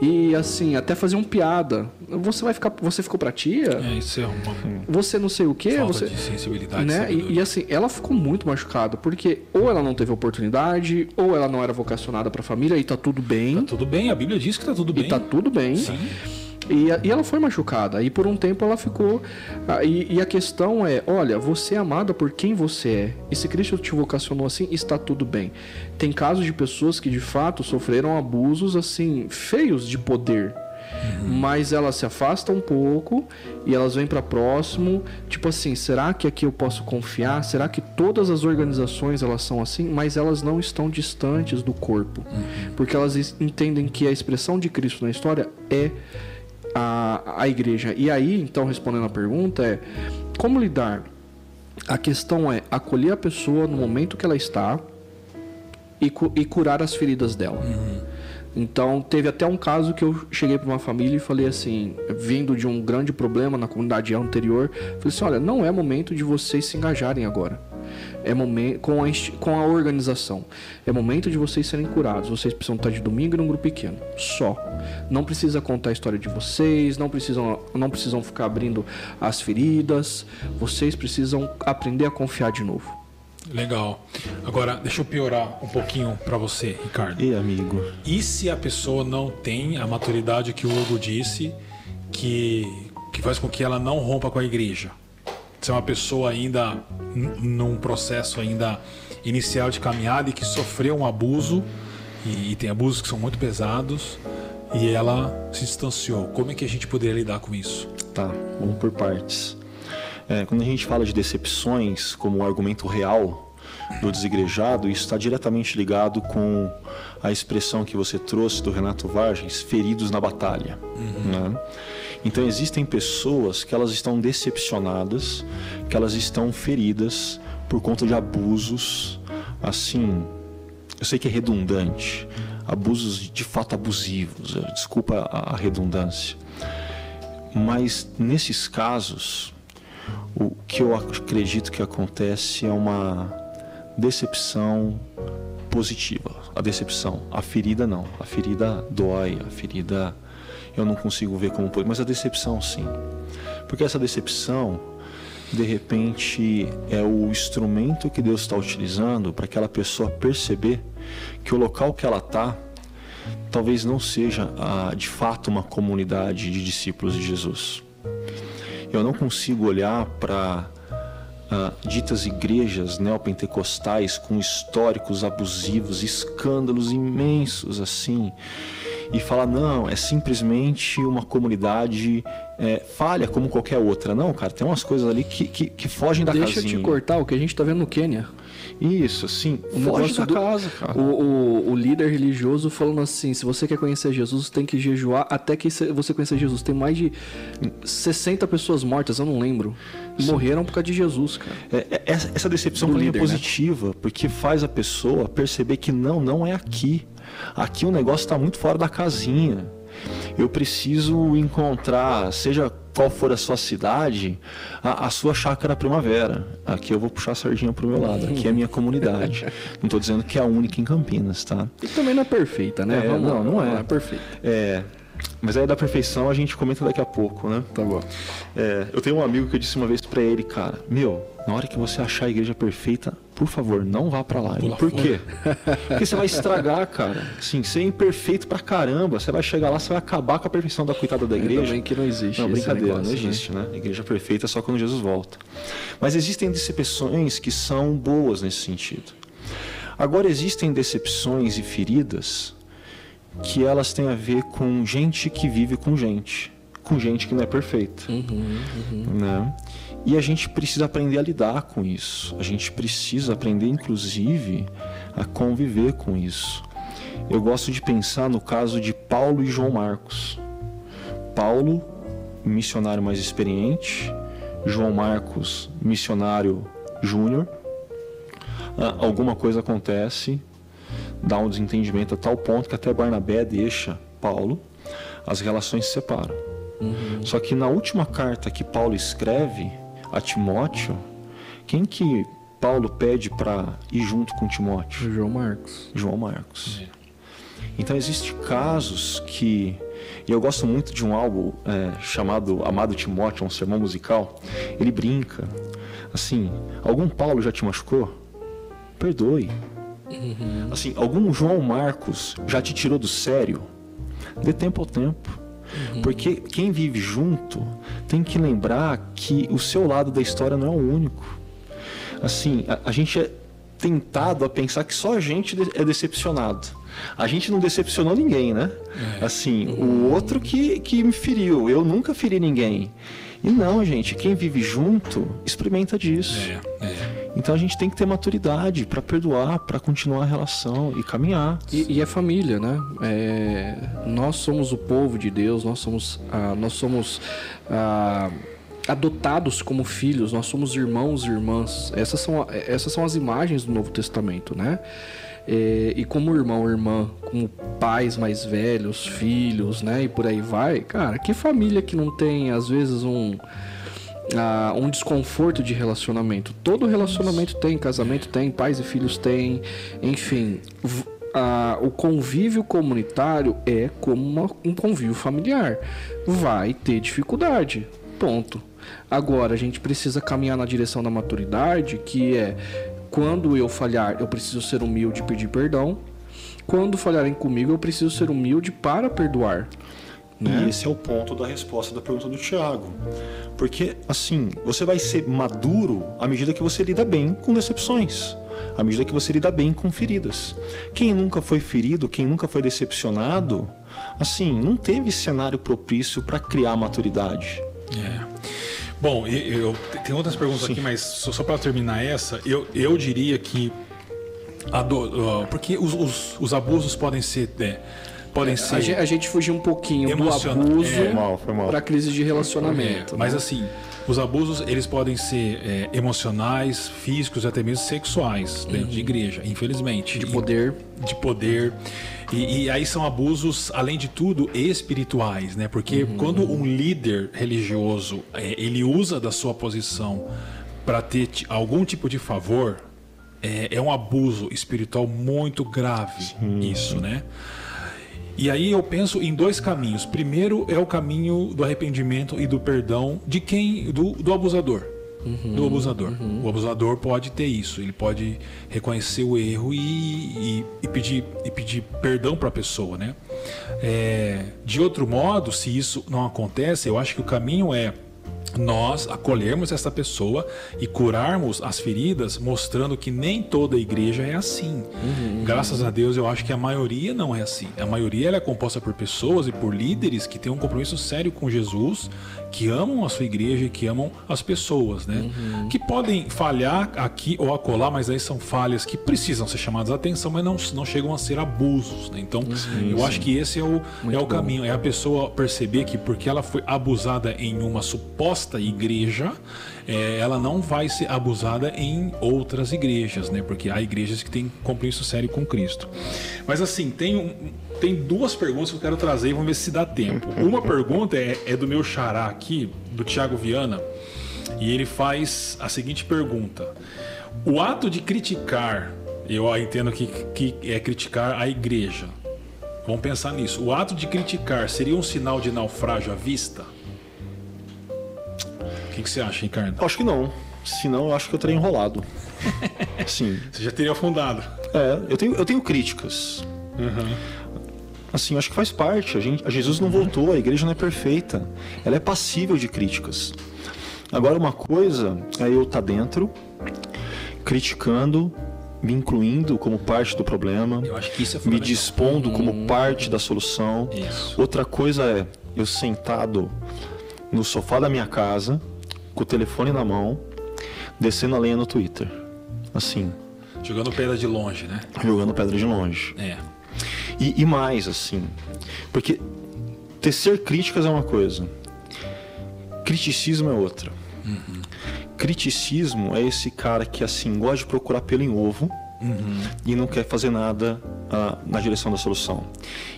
e assim até faziam piada. Você vai ficar, você ficou pra tia? É, isso é uma você não sei o quê, falta você de sensibilidade, né? E, e, assim, ela ficou muito machucada porque ou ela não teve oportunidade ou ela não era vocacionada para família e tá tudo bem. Tá tudo bem, a Bíblia diz que tá tudo bem. E tá tudo bem. Sim. E, e ela foi machucada. E por um tempo ela ficou. Ah, e, e, a questão é: olha, você é amada por quem você é. E se Cristo te vocacionou assim, está tudo bem. Tem casos de pessoas que de fato sofreram abusos assim, feios de poder. Uhum. Mas elas se afastam um pouco e elas vêm para próximo, tipo assim, será que aqui eu posso confiar? Será que todas as organizações elas são assim? Mas elas não estão distantes do corpo, uhum. porque elas entendem que a expressão de Cristo na história é a, a igreja. E aí, então, respondendo a pergunta, é como lidar? A questão é acolher a pessoa no momento que ela está e, e curar as feridas dela. Uhum. Então, teve até um caso que eu cheguei para uma família e falei assim, vindo de um grande problema na comunidade anterior, falei assim: olha, não é momento de vocês se engajarem agora é momento com a, com a organização. É momento de vocês serem curados. Vocês precisam estar de domingo num grupo pequeno, só. Não precisa contar a história de vocês, não precisam, não precisam ficar abrindo as feridas. Vocês precisam aprender a confiar de novo. Legal. Agora, deixa eu piorar um pouquinho para você, Ricardo. E amigo? E se a pessoa não tem a maturidade que o Hugo disse, que, que faz com que ela não rompa com a igreja? Se é uma pessoa ainda num processo ainda inicial de caminhada e que sofreu um abuso e, e tem abusos que são muito pesados e ela se distanciou. Como é que a gente poderia lidar com isso? Tá, vamos por partes. É, quando a gente fala de decepções como um argumento real do desigrejado, isso está diretamente ligado com a expressão que você trouxe do Renato Vargens, feridos na batalha. Uhum. Né? Então existem pessoas que elas estão decepcionadas, que elas estão feridas por conta de abusos, assim, eu sei que é redundante, abusos de fato abusivos, desculpa a redundância. Mas nesses casos, o que eu acredito que acontece é uma decepção positiva. A decepção, a ferida não. A ferida dói, a ferida eu não consigo ver como mas a decepção sim. Porque essa decepção de repente é o instrumento que Deus está utilizando para aquela pessoa perceber que o local que ela está talvez não seja ah, de fato uma comunidade de discípulos de Jesus. Eu não consigo olhar para ah, ditas igrejas neopentecostais com históricos abusivos, escândalos imensos assim, e falar, não, é simplesmente uma comunidade é, falha como qualquer outra. Não, cara, tem umas coisas ali que, que, que fogem da Deixa casinha. Deixa eu te cortar, o que a gente está vendo no Quênia. Isso, sim. O foge da do, casa, cara. O, o, o, líder religioso falando assim, se você quer conhecer Jesus, tem que jejuar até que você conhecer Jesus. Tem mais de 60 pessoas mortas, eu não lembro. Sim. Morreram por causa de Jesus, cara. É, é, essa decepção do líder, é positiva, né? porque faz a pessoa perceber que não, não é aqui. Aqui o negócio está muito fora da casinha. Eu preciso encontrar, seja qual for a sua cidade, a, a, sua chácara primavera. Aqui eu vou puxar a sardinha pro meu lado. Aqui é a minha comunidade. [LAUGHS] Não estou dizendo que é a única em Campinas, tá? E também não é perfeita, né? É, Vamos, não, não é. Não é perfeita. É. Mas aí da perfeição a gente comenta daqui a pouco, né? Tá bom. É, eu tenho um amigo que eu disse uma vez para ele, cara, meu, na hora que você achar a igreja perfeita, por favor, não vá para lá. Por quê? Porque você vai estragar, cara. Sim, ser imperfeito pra caramba. Você vai chegar lá, você vai acabar com a perfeição da coitada da igreja. Bem que não existe. Não, brincadeira, negócio, não né? existe, né? né? Igreja perfeita é só quando Jesus volta. Mas existem decepções que são boas nesse sentido. Agora existem decepções e feridas que elas têm a ver com gente que vive com gente, com gente que não é perfeita, uhum, uhum. né? E a gente precisa aprender a lidar com isso. A gente precisa aprender, inclusive, a conviver com isso. Eu gosto de pensar no caso de Paulo e João Marcos. Paulo, missionário mais experiente, João Marcos, missionário júnior. Ah, alguma coisa acontece, dá um desentendimento a tal ponto que até Barnabé deixa Paulo, as relações se separam. Uhum. Só que na última carta que Paulo escreve a Timóteo, quem que Paulo pede para ir junto com Timóteo? João Marcos. João Marcos. É. Então existem casos que e eu gosto muito de um álbum é, chamado Amado Timóteo, um sermão musical. Ele brinca assim: algum Paulo já te machucou? Perdoe. Uhum. Assim, algum João Marcos já te tirou do sério? Dê tempo ao tempo. Uhum. Porque quem vive junto tem que lembrar que o seu lado da história não é o único. Assim, a, a gente é tentado a pensar que só a gente é decepcionado. A gente não decepcionou ninguém, né? É. Assim, o outro que, que me feriu. Eu nunca feri ninguém. E não, gente, quem vive junto experimenta disso. É. Então a gente tem que ter maturidade para perdoar, para continuar a relação e caminhar. E, e é família, né? É, nós somos o povo de Deus, nós somos, ah, nós somos ah, adotados como filhos, nós somos irmãos e irmãs. Essas são, essas são as imagens do Novo Testamento, né? É, e como irmão, irmã, como pais mais velhos, filhos, né? E por aí vai, cara, que família que não tem, às vezes, um uh, um desconforto de relacionamento. Todo relacionamento tem, casamento tem, pais e filhos têm, enfim. Uh, o convívio comunitário é como uma, um convívio familiar. Vai ter dificuldade. Ponto. Agora, a gente precisa caminhar na direção da maturidade, que é quando eu falhar, eu preciso ser humilde e pedir perdão. Quando falharem comigo, eu preciso ser humilde para perdoar. Né? E esse é o ponto da resposta da pergunta do Tiago. Porque, assim, você vai ser maduro à medida que você lida bem com decepções, à medida que você lida bem com feridas. Quem nunca foi ferido, quem nunca foi decepcionado, assim, não teve cenário propício para criar maturidade. É. Bom, eu, eu tem outras perguntas Sim. aqui, mas só, só para terminar essa, eu, eu diria que do, porque os, os, os, abusos podem ser é, podem é, ser a gente, a gente fugiu um pouquinho do abuso é, para crise de relacionamento. É, mas né? assim, os abusos eles podem ser é, emocionais, físicos, até mesmo sexuais dentro uhum. de igreja, infelizmente. De poder. De poder. E, e, aí são abusos, além de tudo, espirituais, né? Porque uhum. quando um líder religioso é, ele usa da sua posição para ter algum tipo de favor, é, é, um abuso espiritual muito grave Sim. isso, né? E aí eu penso em dois caminhos. Primeiro é o caminho do arrependimento e do perdão de quem, do, do abusador. Uhum, do abusador. Uhum. O abusador pode ter isso, ele pode reconhecer o erro e, e, e pedir, e pedir perdão para a pessoa, né? É, de outro modo, se isso não acontece, eu acho que o caminho é nós acolhermos essa pessoa e curarmos as feridas, mostrando que nem toda igreja é assim. Uhum, uhum. Graças a Deus, eu acho que a maioria não é assim. A maioria é composta por pessoas e por líderes que têm um compromisso sério com Jesus que amam a sua igreja e que amam as pessoas, né? Uhum. Que podem falhar aqui ou acolá, mas aí são falhas que precisam ser chamadas a atenção, mas não, não chegam a ser abusos, né? Então, uhum, eu sim. acho que esse é o, é o caminho, é a pessoa perceber que porque ela foi abusada em uma suposta igreja, é, ela não vai ser abusada em outras igrejas, né? Porque há igrejas que têm compromisso sério com Cristo. Mas assim, tem um, tem duas perguntas que eu quero trazer e vamos ver se dá tempo. Uma pergunta é, é do meu xará aqui, do Tiago Viana, e ele faz a seguinte pergunta: O ato de criticar, eu entendo que, que é criticar a igreja. Vamos pensar nisso. O ato de criticar seria um sinal de naufrágio à vista? O que, que você acha, Ricardo? Acho que não. Senão eu acho que eu teria enrolado. [LAUGHS] Sim. Você já teria afundado. É, eu tenho, eu tenho críticas. Uhum. Assim, acho que faz parte. A, gente, a Jesus não voltou, a igreja não é perfeita. Ela é passível de críticas. Agora, uma coisa é eu estar tá dentro, criticando, me incluindo como parte do problema, é me dispondo como hum. parte da solução. Isso. Outra coisa é eu sentado no sofá da minha casa, com o telefone na mão, descendo a lenha no Twitter. Assim. Jogando pedra de longe, né? Jogando pedra de longe. É. E, e mais, assim, porque tecer críticas é uma coisa, criticismo é outra. Uhum. Criticismo é esse cara que, assim, gosta de procurar pelo em ovo uhum. e não quer fazer nada uh, na direção da solução.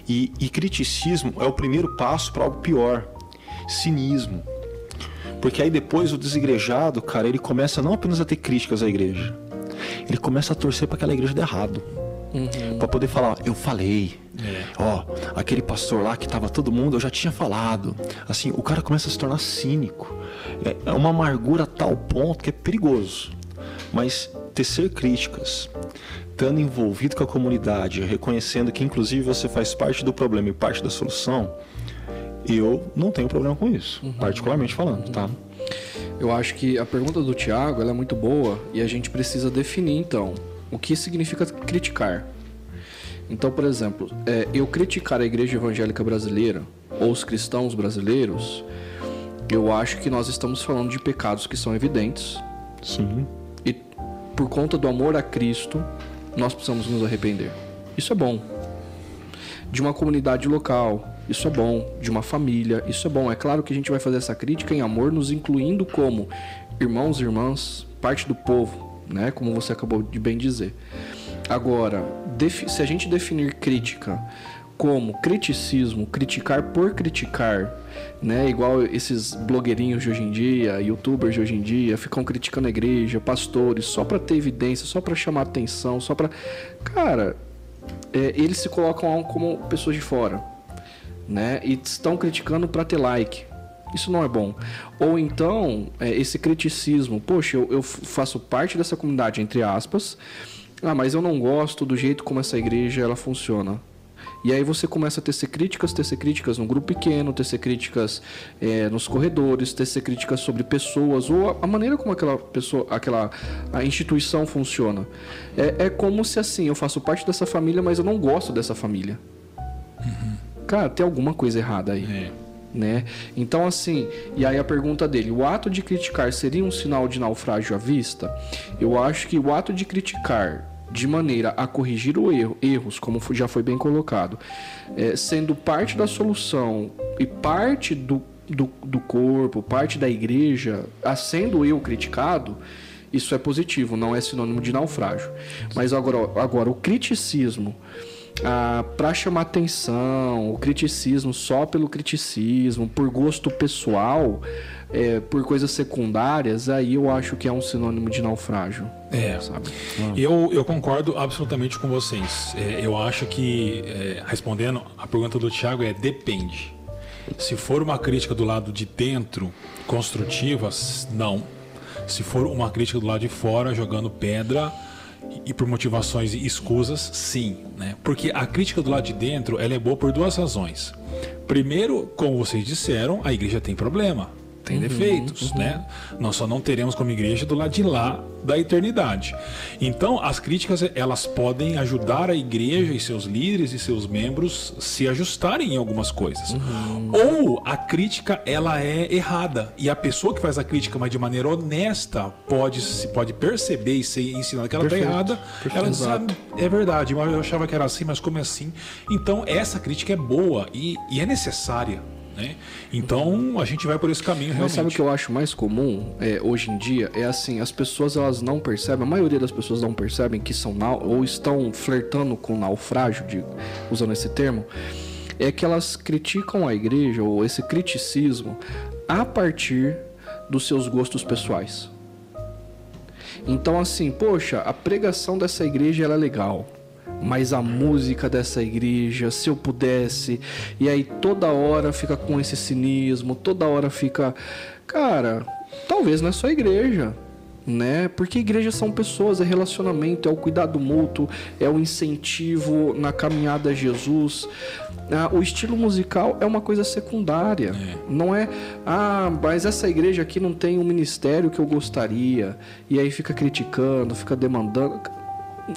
E, e criticismo é o primeiro passo para algo pior, cinismo. Porque aí depois o desigrejado, cara, ele começa não apenas a ter críticas à igreja, ele começa a torcer para aquela igreja dar errado. Uhum. Para poder falar, eu falei. É. Ó, aquele pastor lá que tava todo mundo, eu já tinha falado. Assim, o cara começa a se tornar cínico. É, é uma amargura a tal ponto que é perigoso. Mas tecer críticas, estando envolvido com a comunidade, reconhecendo que inclusive você faz parte do problema e parte da solução, eu não tenho problema com isso, uhum. particularmente falando, tá? Eu acho que a pergunta do Tiago é muito boa e a gente precisa definir então o que significa criticar? Então, por exemplo, é, eu criticar a igreja evangélica brasileira ou os cristãos brasileiros, eu acho que nós estamos falando de pecados que são evidentes. Sim. E por conta do amor a Cristo, nós precisamos nos arrepender. Isso é bom. De uma comunidade local, isso é bom. De uma família, isso é bom. É claro que a gente vai fazer essa crítica em amor, nos incluindo como irmãos e irmãs, parte do povo, né? Como você acabou de bem dizer. Agora, se a gente definir crítica como criticismo, criticar por criticar, né? Igual esses blogueirinhos de hoje em dia, youtubers de hoje em dia, ficam criticando a igreja, pastores, só para ter evidência, só para chamar atenção, só para, cara, é, eles se colocam como pessoas de fora, né? E estão criticando para ter like. Isso não é bom. Ou então, é, esse criticismo, poxa, eu, eu faço parte dessa comunidade, entre aspas, ah, mas eu não gosto do jeito como essa igreja ela funciona. E aí você começa a tecer críticas, tecer críticas no grupo pequeno, tecer críticas é, nos corredores, tecer críticas sobre pessoas ou a maneira como aquela pessoa, aquela a instituição funciona. É, é como se assim, eu faço parte dessa família, mas eu não gosto dessa família. Uhum. Cara, tem alguma coisa errada aí. É né? Então assim, e aí a pergunta dele, o ato de criticar seria um sinal de naufrágio à vista? Eu acho que o ato de criticar de maneira a corrigir o erro, erros, como já foi bem colocado, é, sendo parte da solução e parte do, do, do corpo, parte da igreja, sendo eu criticado, isso é positivo, não é sinônimo de naufrágio. Mas agora, agora o criticismo ah, para chamar atenção, o criticismo só pelo criticismo, por gosto pessoal, é, por coisas secundárias, aí eu acho que é um sinônimo de naufrágio. É, sabe? Eu, eu concordo absolutamente com vocês. É, eu acho que, é, respondendo a pergunta do Thiago, é depende. Se for uma crítica do lado de dentro, construtiva, não. Se for uma crítica do lado de fora, jogando pedra, e por motivações escusas, sim, né? Porque a crítica do lado de dentro, ela é boa por duas razões. Primeiro, como vocês disseram, a igreja tem problema tem uhum, defeitos, uhum. né? Nós só não teremos como igreja do lado de lá da eternidade. Então, as críticas elas podem ajudar a igreja e seus líderes e seus membros se ajustarem em algumas coisas. Uhum. Ou a crítica ela é errada e a pessoa que faz a crítica, mas de maneira honesta, pode se pode perceber e ser ensinada que ela está errada. Perfeito, ela diz, ah, é verdade, eu achava que era assim, mas como é assim? Então, essa crítica é boa e, e é necessária. Né? Então a gente vai por esse caminho realmente. Mas sabe o que eu acho mais comum é, hoje em dia? É assim, as pessoas elas não percebem, a maioria das pessoas não percebem que são ou estão flertando com naufrágio, de, usando esse termo, é que elas criticam a igreja ou esse criticismo a partir dos seus gostos pessoais. Então assim, poxa, a pregação dessa igreja ela é legal mas a música dessa igreja, se eu pudesse. E aí toda hora fica com esse cinismo, toda hora fica. Cara, talvez não é só igreja. Né? Porque igrejas são pessoas, é relacionamento, é o cuidado mútuo, é o incentivo na caminhada a Jesus. Ah, o estilo musical é uma coisa secundária. É. Não é, ah, mas essa igreja aqui não tem um ministério que eu gostaria. E aí fica criticando, fica demandando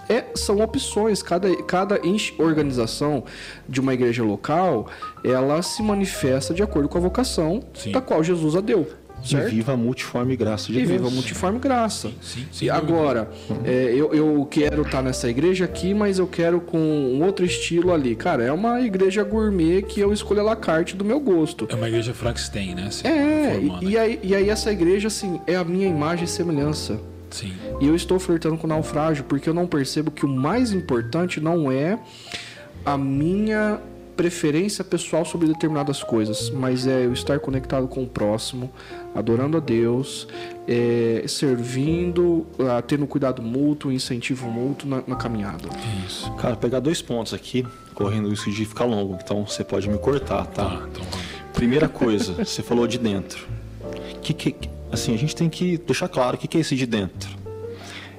é, são opções. Cada, cada organização de uma igreja local, ela se manifesta de acordo com a vocação Sim. da qual Jesus a deu. Certo? E viva a multiforme graça de e Deus. viva a multiforme graça. Sim, sim, e agora, é, eu, eu quero estar tá nessa igreja aqui, mas eu quero com um outro estilo ali. Cara, é uma igreja gourmet que eu escolho a la carte do meu gosto. É uma igreja Frankenstein, né? Assim, é, e, e, aí, e aí essa igreja, assim, é a minha imagem e semelhança. Sim. E eu estou flertando com o naufrágio porque eu não percebo que o mais importante não é a minha preferência pessoal sobre determinadas coisas, mas é eu estar conectado com o próximo, adorando a Deus, é, servindo, uh, tendo cuidado mútuo, incentivo mútuo na, na, caminhada. Isso. Cara, pegar dois pontos aqui, correndo isso de ficar longo, então você pode me cortar, tá? tá então... Primeira coisa, você falou de dentro. Que, que, assim, a gente tem que deixar claro o que é esse de dentro.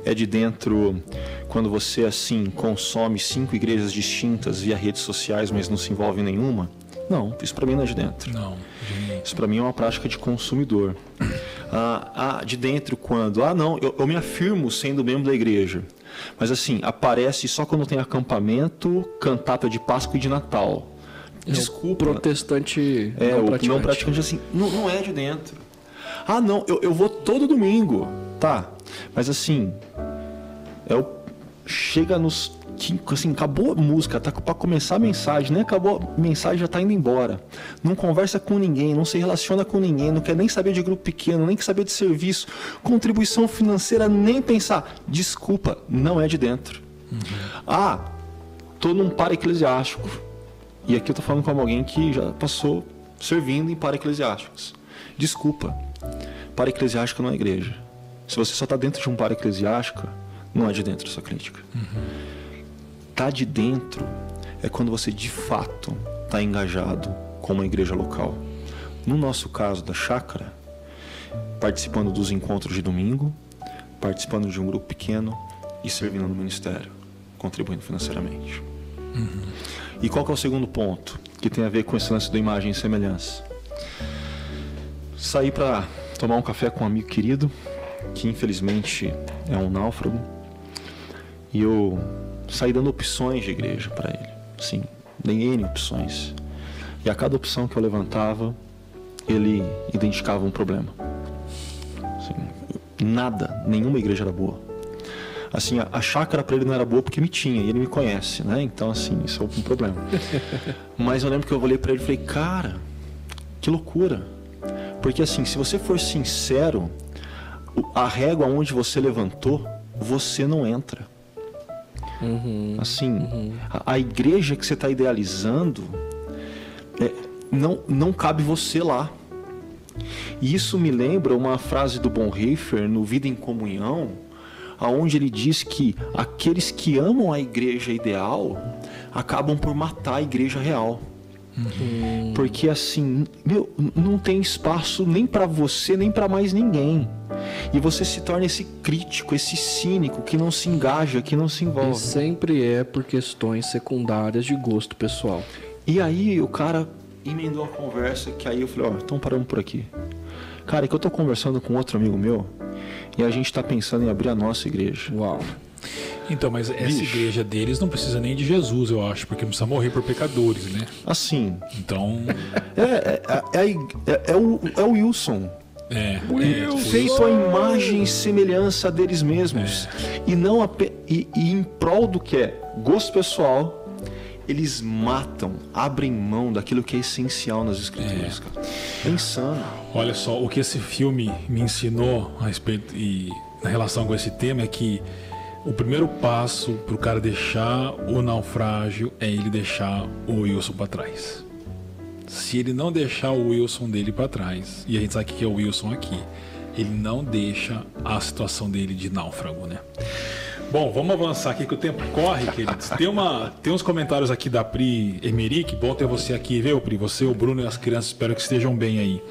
É de dentro quando você assim consome cinco igrejas distintas via redes sociais, mas não se envolve em nenhuma? Não, isso para mim não é de dentro. Não. Isso para mim é uma prática de consumidor. Ah, ah, de dentro quando? Ah, não, eu, eu me afirmo sendo membro da igreja. Mas assim, aparece só quando tem acampamento, cantata de Páscoa e de Natal. É Desculpa. protestante é, não praticante. Não praticante assim, não, não é de dentro. Ah, não, eu, eu vou todo domingo. Tá, mas assim, é o, chega nos. Assim, acabou a música, tá para começar a mensagem, nem acabou a mensagem, já tá indo embora. Não conversa com ninguém, não se relaciona com ninguém, não quer nem saber de grupo pequeno, nem quer saber de serviço, contribuição financeira, nem pensar. Desculpa, não é de dentro. Uhum. Ah, tô num par eclesiástico. E aqui eu tô falando como alguém que já passou servindo em par eclesiásticos. Desculpa, para eclesiástico não é igreja. Se você só está dentro de um para eclesiástico, não é de dentro da sua crítica. Uhum. Tá de dentro é quando você de fato está engajado com uma igreja local. No nosso caso da chácara, participando dos encontros de domingo, participando de um grupo pequeno e servindo no ministério, contribuindo financeiramente. Uhum. E qual que é o segundo ponto que tem a ver com esse lance da imagem e semelhança? Sair para tomar um café com um amigo querido, que infelizmente é um náufrago, e eu saí dando opções de igreja para ele. Sim, dei N opções. E a cada opção que eu levantava, ele identificava um problema. Assim, nada, nenhuma igreja era boa. Assim, a, a chácara para ele não era boa porque me tinha, e ele me conhece, né? Então, assim, isso é um problema. [LAUGHS] Mas eu lembro que eu olhei para ele e falei, cara, que loucura. Porque assim, se você for sincero, a régua onde você levantou, você não entra. Uhum, assim, uhum. A, a, igreja que você está idealizando, é, não, não cabe você lá. E isso me lembra uma frase do Bonhoeffer no Vida em Comunhão, aonde ele diz que aqueles que amam a igreja ideal acabam por matar a igreja real. Uhum. Porque assim, meu, não tem espaço nem para você, nem para mais ninguém. E você se torna esse crítico, esse cínico que não se engaja, que não se envolve. E sempre é por questões secundárias de gosto pessoal. E aí o cara emendou a conversa que aí eu falei, ó, oh, então paramos por aqui. Cara, é que eu tô conversando com outro amigo meu e a gente tá pensando em abrir a nossa igreja. Uau. Então, mas essa Bicho. igreja deles não precisa nem de Jesus, eu acho, porque precisa morrer por pecadores, né? Assim. Então. É, é, é, é, é o, é o Wilson. É, é, feito a imagem e semelhança deles mesmos. É. E não a, e, e em prol do que é gosto pessoal, eles matam, abrem mão daquilo que é essencial nas escrituras, é. É insano. Olha só, o que esse filme me ensinou a respeito e na relação com esse tema é que o primeiro passo para o cara deixar o naufrágio é ele deixar o Wilson para trás. Se ele não deixar o Wilson dele para trás, e a gente sabe que é o Wilson aqui, ele não deixa a situação dele de náufrago, né? Bom, vamos avançar aqui que o tempo corre, queridos. Tem, uma, tem uns comentários aqui da Pri Emerick. Bom ter você aqui, viu, Pri? Você, o Bruno e as crianças, espero que estejam bem aí.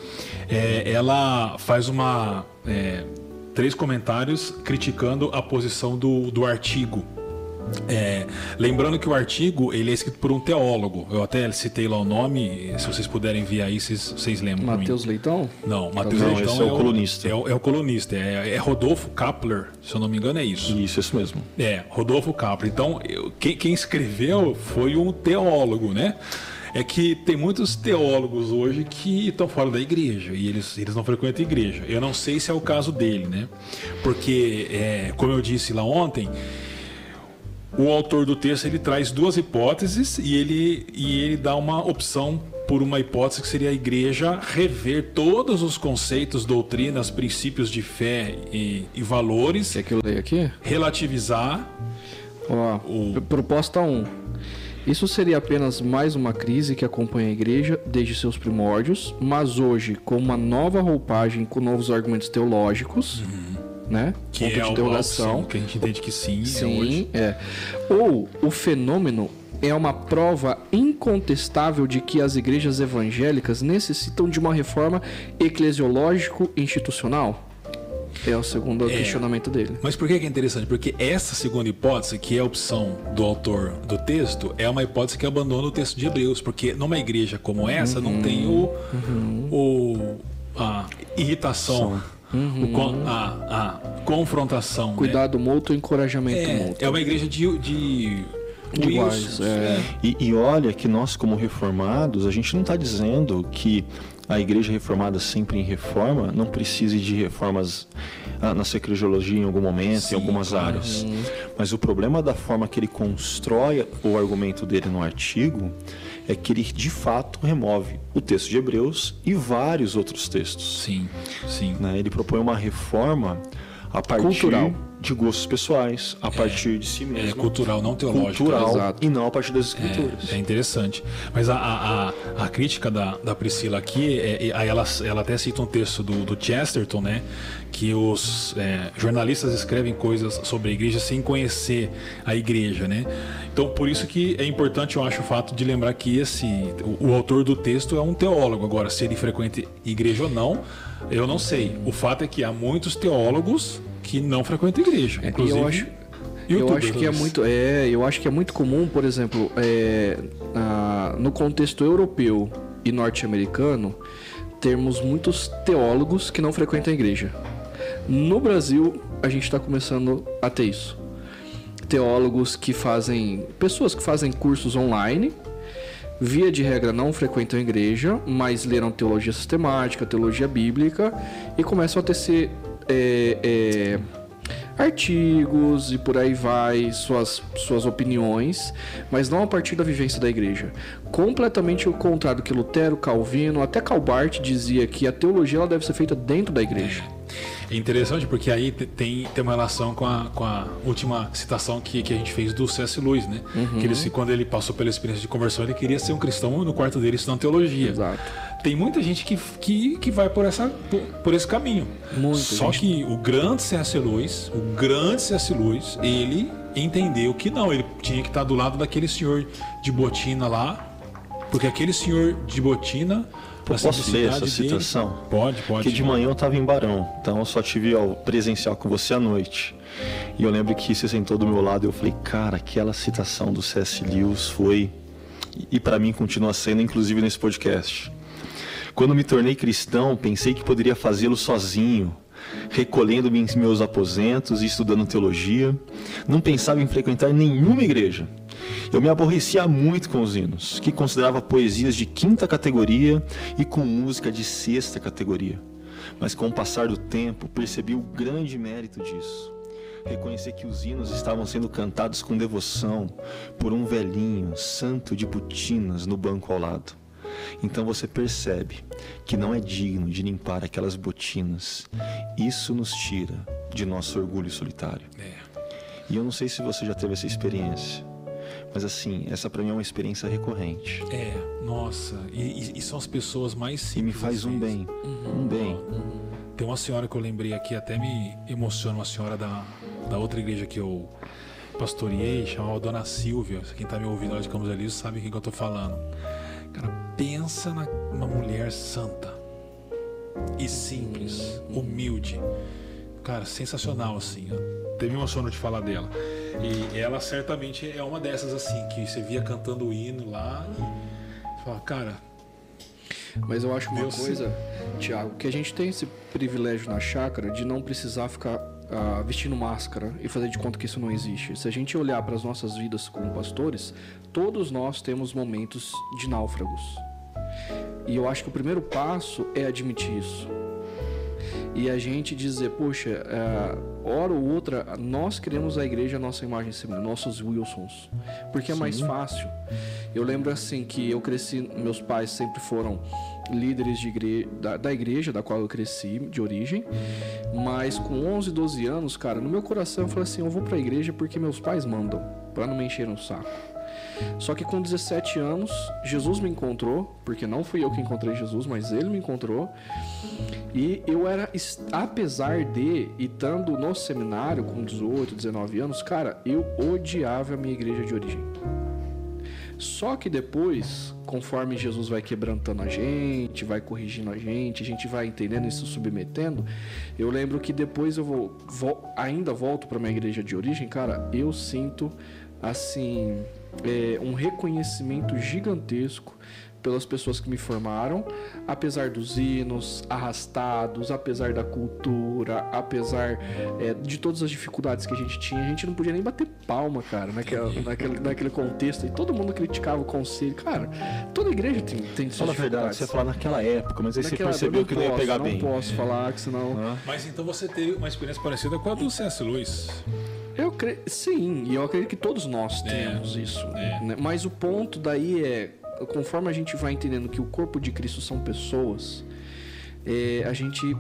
É, ela faz uma. É, três comentários criticando a posição do, do artigo é, lembrando que o artigo ele é escrito por um teólogo. Eu até citei lá o nome, se vocês puderem ver aí, vocês, vocês lembram. Matheus Leitão? Não, Matheus Leitão é, é, o colunista. É o, é o colunista, é, é, Rodolfo Kapler, se eu não me engano é isso. Isso, isso mesmo. É, Rodolfo Kapler. Então, eu, quem, quem escreveu foi um teólogo, né? É que tem muitos teólogos hoje que estão fora da igreja e eles, eles não frequentam a igreja. Eu não sei se é o caso dele, né? Porque, é, como eu disse lá ontem, o autor do texto ele traz duas hipóteses e ele, e ele dá uma opção por uma hipótese que seria a igreja rever todos os conceitos, doutrinas, princípios de fé e, e valores. Quer que eu leia aqui? Relativizar. Ó, o... Proposta 1. Isso seria apenas mais uma crise que acompanha a igreja desde seus primórdios, mas hoje com uma nova roupagem com novos argumentos teológicos. Uhum né? Que Ponto é de interrogação. que a gente entende que sim. É sim, é, é. Ou o fenômeno é uma prova incontestável de que as igrejas evangélicas necessitam de uma reforma eclesiológico-institucional? É o segundo é, questionamento dele. Mas por que é interessante? Porque essa segunda hipótese, que é a opção do autor do texto, é uma hipótese que abandona o texto de Hebreus, porque numa igreja como essa uhum, não tem o, uhum. o a irritação. Som Uhum. O, a, a, confrontação. Né? Cuidado né? mútuo, encorajamento é, mútuo. É uma igreja de, de Iguais, é. E, e, olha que nós, como reformados, a gente não está dizendo que a igreja reformada sempre em reforma não precise de reformas ah, na secretiologia em algum momento, Sim, em algumas claro. áreas. Mas o problema da forma que ele constrói o argumento dele no artigo é que ele de fato remove o texto de Hebreus e vários outros textos. Sim, sim. Né? Ele propõe uma reforma a partir Cultural. de gostos pessoais, a é, partir de si mesmo. É cultural, não teológico. Cultural Exato. e não a partir das escrituras. É, é interessante. Mas a, a, a, crítica da, da Priscila aqui, é, é, ela, ela até cita um texto do, do Chesterton, né? que os é, jornalistas escrevem coisas sobre a igreja sem conhecer a igreja, né? Então, por isso que é importante, eu acho, o fato de lembrar que esse, o, o autor do texto é um teólogo. Agora, se ele frequenta igreja ou não, eu não sei. O fato é que há muitos teólogos que não frequentam igreja. É, inclusive, eu acho, eu acho que é muito, é, eu acho que é muito comum, por exemplo, é, no contexto europeu e norte-americano, termos muitos teólogos que não frequentam a igreja. No Brasil, a gente está começando a ter isso. Teólogos que fazem. pessoas que fazem cursos online via de regra não frequentam a igreja, mas leram teologia sistemática, teologia bíblica e começam a tecer é, é, artigos e por aí vai, suas, suas opiniões, mas não a partir da vivência da igreja. Completamente o contrário do que Lutero, Calvino, até Calbart dizia que a teologia ela deve ser feita dentro da igreja. É interessante porque aí tem, tem uma relação com a, com a última citação que, que a gente fez do C.S. Lewis, né? Uhum. Que ele, quando ele passou pela experiência de conversão, ele queria ser um cristão no quarto dele estudando teologia. Exato. Tem muita gente que, que, que vai por, essa, por, por esse caminho. Muita Só gente. que o grande C.S. Lewis, o grande C.S. Lewis, ele entendeu que não, ele tinha que estar do lado daquele senhor de botina lá, porque aquele senhor de botina posso ler essa citação? Dele... Pode, pode. Porque de manhã eu estava em Barão, então eu só tive ao presencial com você à noite. E eu lembro que você sentou do meu lado e eu falei, cara, aquela citação do C.S. Lewis foi. E para mim continua sendo, inclusive nesse podcast. Quando me tornei cristão, pensei que poderia fazê-lo sozinho, recolhendo-me em meus aposentos e estudando teologia. Não pensava em frequentar nenhuma igreja. Eu me aborrecia muito com os hinos, que considerava poesias de quinta categoria e com música de sexta categoria. Mas com o passar do tempo, percebi o grande mérito disso. Reconhecer que os hinos estavam sendo cantados com devoção por um velhinho, santo de botinas, no banco ao lado. Então você percebe que não é digno de limpar aquelas botinas. Isso nos tira de nosso orgulho solitário. É. E eu não sei se você já teve essa experiência. Mas assim, essa pra mim é uma experiência recorrente. É, nossa. E, e, são as pessoas mais simples. E me faz um bem. Uhum, um bem. Uhum. Tem uma senhora que eu lembrei aqui, até me emociona, uma senhora da, da outra igreja que eu pastoreei, chamava Dona Silvia. Quem tá me ouvindo lá de Campos Elíseos sabe quem que eu tô falando. Cara, pensa numa mulher santa e simples, humilde. Cara, sensacional assim. Teve uma sono de falar dela. E ela certamente é uma dessas assim, que você via cantando o hino lá e fala, cara. Mas eu acho uma coisa, Tiago, que a gente tem esse privilégio na chácara de não precisar ficar uh, vestindo máscara e fazer de conta que isso não existe. Se a gente olhar para as nossas vidas como pastores, todos nós temos momentos de náufragos. E eu acho que o primeiro passo é admitir isso e a gente dizer, poxa, é, hora ou outra, nós queremos a igreja a nossa imagem semelhante, nossos Wilsons, porque é Sim. mais fácil. Eu lembro assim que eu cresci, meus pais sempre foram líderes de igre... da, da, igreja da qual eu cresci, de origem, mas com 11, 12 anos, cara, no meu coração eu falei assim, eu vou para a igreja porque meus pais mandam, para não me encher um saco. Só que com 17 anos, Jesus me encontrou, porque não fui eu que encontrei Jesus, mas ele me encontrou. E eu era, apesar de, e estando no seminário com 18, 19 anos, cara, eu odiava a minha igreja de origem. Só que depois, conforme Jesus vai quebrantando a gente, vai corrigindo a gente, a gente vai entendendo e se submetendo, eu lembro que depois eu vou, vou ainda volto para minha igreja de origem, cara, eu sinto assim é, um reconhecimento gigantesco pelas pessoas que me formaram, apesar dos hinos arrastados, apesar da cultura, apesar é, de todas as dificuldades que a gente tinha, a gente não podia nem bater palma, cara, naquela, naquele, naquele contexto. E todo mundo criticava o conselho. Cara, toda igreja tem, tem Fala a verdade, você ia falar naquela época, mas aí naquela você percebeu que não ia pegar não bem. Não posso é. falar, que senão. Mas então você teve uma experiência parecida com a do C.S. Lewis. Creio, sim, e eu acredito que todos nós temos é, isso. É. Né? Mas o ponto daí é, conforme a gente vai entendendo que o corpo de Cristo são pessoas, é, a gente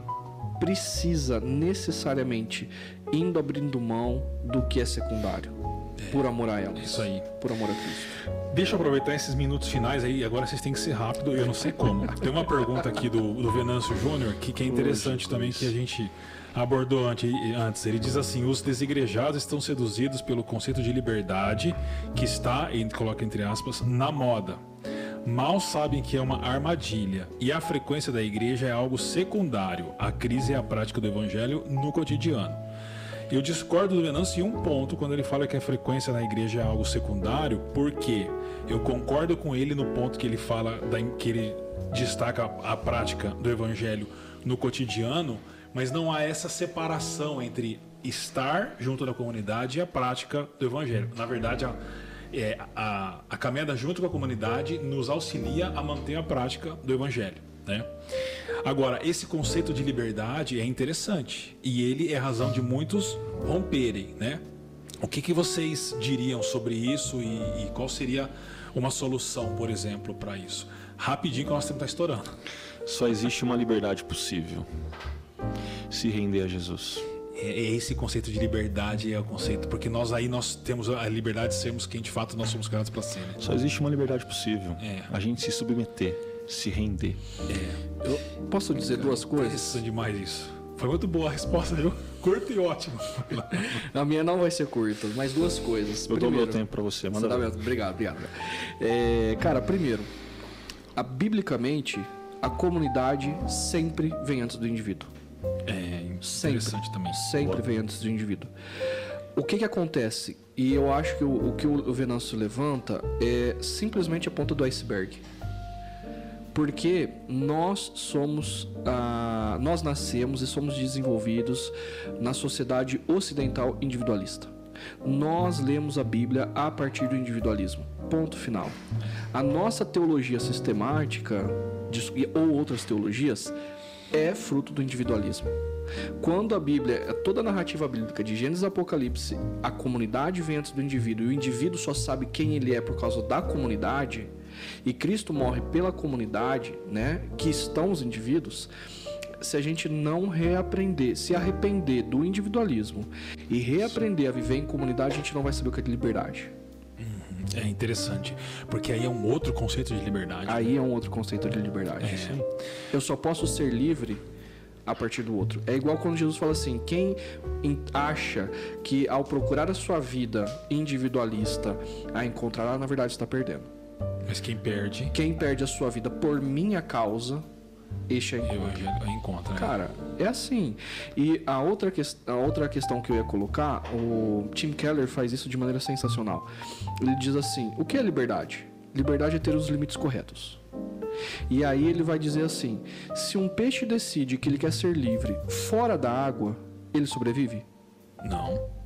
precisa necessariamente indo abrindo mão do que é secundário. É, por amor a elas. Isso aí. Por amor a Cristo. Deixa eu aproveitar esses minutos finais aí. Agora vocês têm que ser rápido, eu não sei como. Tem uma pergunta aqui do, do Venâncio Júnior que, que é interessante também, que a gente abordou antes. Ele diz assim: os desigrejados estão seduzidos pelo conceito de liberdade que está, e coloca entre aspas, na moda. Mal sabem que é uma armadilha e a frequência da igreja é algo secundário. A crise é a prática do evangelho no cotidiano. Eu discordo do Venâncio em um ponto quando ele fala que a frequência na igreja é algo secundário, porque eu concordo com ele no ponto que ele fala que ele destaca a prática do evangelho no cotidiano, mas não há essa separação entre estar junto da comunidade e a prática do evangelho. Na verdade, é, a, a caminhada junto com a comunidade nos auxilia a manter a prática do evangelho. Né? Agora, esse conceito de liberdade é interessante e ele é razão de muitos romperem. Né? O que, que vocês diriam sobre isso e, e qual seria uma solução, por exemplo, para isso? Rapidinho que nós temos que estar estourando. Só existe uma liberdade possível: se render a Jesus. É, é esse conceito de liberdade é o conceito, porque nós aí nós temos a liberdade de sermos quem de fato nós somos criados para ser. Né? Só existe uma liberdade possível: é. a gente se submeter, se render. É. Eu posso dizer duas coisas? Interessante demais isso. Foi muito boa a resposta, viu? Curta e ótima. [LAUGHS] a minha não vai ser curta, mas duas coisas. Eu primeiro, dou meu tempo para você, manda. Você obrigado, obrigado. É, cara, primeiro, a, biblicamente, a comunidade sempre vem antes do indivíduo. É interessante sempre, também. Sempre Boa. vem antes do indivíduo. O que que acontece? E eu acho que o, o que o Venâncio levanta é simplesmente a ponta do iceberg. Porque nós somos, ah, nós nascemos e somos desenvolvidos na sociedade ocidental individualista. Nós lemos a Bíblia a partir do individualismo. Ponto final. A nossa teologia sistemática ou outras teologias é fruto do individualismo. Quando a Bíblia, toda a narrativa bíblica de Gênesis e Apocalipse, a comunidade vem antes do indivíduo e o indivíduo só sabe quem ele é por causa da comunidade, e Cristo morre pela comunidade, né, que estão os indivíduos, se a gente não reaprender, se arrepender do individualismo e reaprender a viver em comunidade, a gente não vai saber o que é liberdade. É interessante, porque aí é um outro conceito de liberdade. Aí né? é um outro conceito de liberdade. É. Eu só posso ser livre a partir do outro. É igual quando Jesus fala assim: quem acha que ao procurar a sua vida individualista a encontrará, na verdade está perdendo. Mas quem perde? Quem perde a sua vida por minha causa este é encontro. encontro né? Cara, é assim. E a outra, que, a outra questão que eu ia colocar, o Tim Keller faz isso de maneira sensacional. Ele diz assim: o que é liberdade? Liberdade é ter os limites corretos. E aí ele vai dizer assim: se um peixe decide que ele quer ser livre fora da água, ele sobrevive? Não.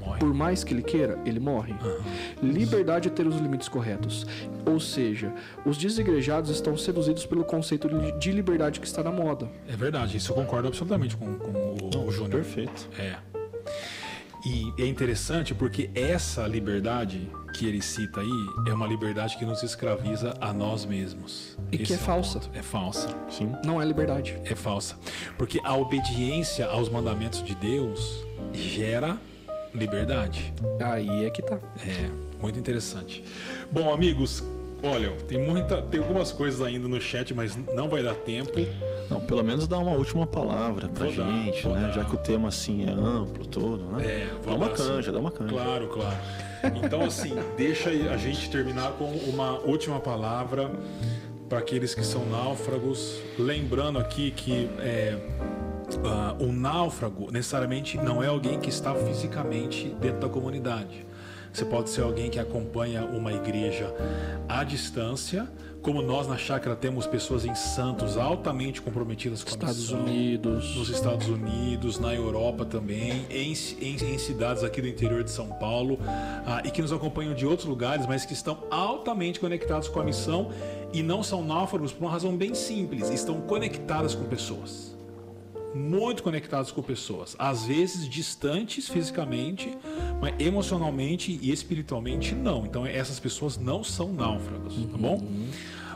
Morre. Por mais que ele queira, ele morre. Uhum. Liberdade é ter os limites corretos. Ou seja, os desigrejados estão seduzidos pelo conceito de liberdade que está na moda. É verdade, isso eu concordo absolutamente com, com o, o Júnior. Perfeito. É. E é interessante porque essa liberdade que ele cita aí é uma liberdade que nos escraviza a nós mesmos. E Esse que é, é falsa. É falsa. Sim. Não é liberdade. É falsa. Porque a obediência aos mandamentos de Deus gera liberdade. Aí é que tá. É, muito interessante. Bom, amigos, olha, tem muita, tem algumas coisas ainda no chat, mas não vai dar tempo. Não, pelo menos dá uma última palavra pra vou gente, dar, né? Dar. Já que o tema assim é amplo todo, né? É, dá uma canja, assim. dá uma canja. Claro, claro. Então assim, [LAUGHS] deixa a gente terminar com uma última palavra para aqueles que são náufragos, lembrando aqui que é, uh, o náufrago necessariamente não é alguém que está fisicamente dentro da comunidade. Você pode ser alguém que acompanha uma igreja à distância, como nós na chácara temos pessoas em Santos altamente comprometidas com Estados missão, Unidos, nos Estados Unidos, na Europa também, em, em, em cidades aqui do interior de São Paulo ah, e que nos acompanham de outros lugares, mas que estão altamente conectados com a missão e não são náufragos por uma razão bem simples, estão conectadas com pessoas muito conectados com pessoas, às vezes distantes fisicamente, mas emocionalmente e espiritualmente não. Então essas pessoas não são náufragos, tá bom? Uhum.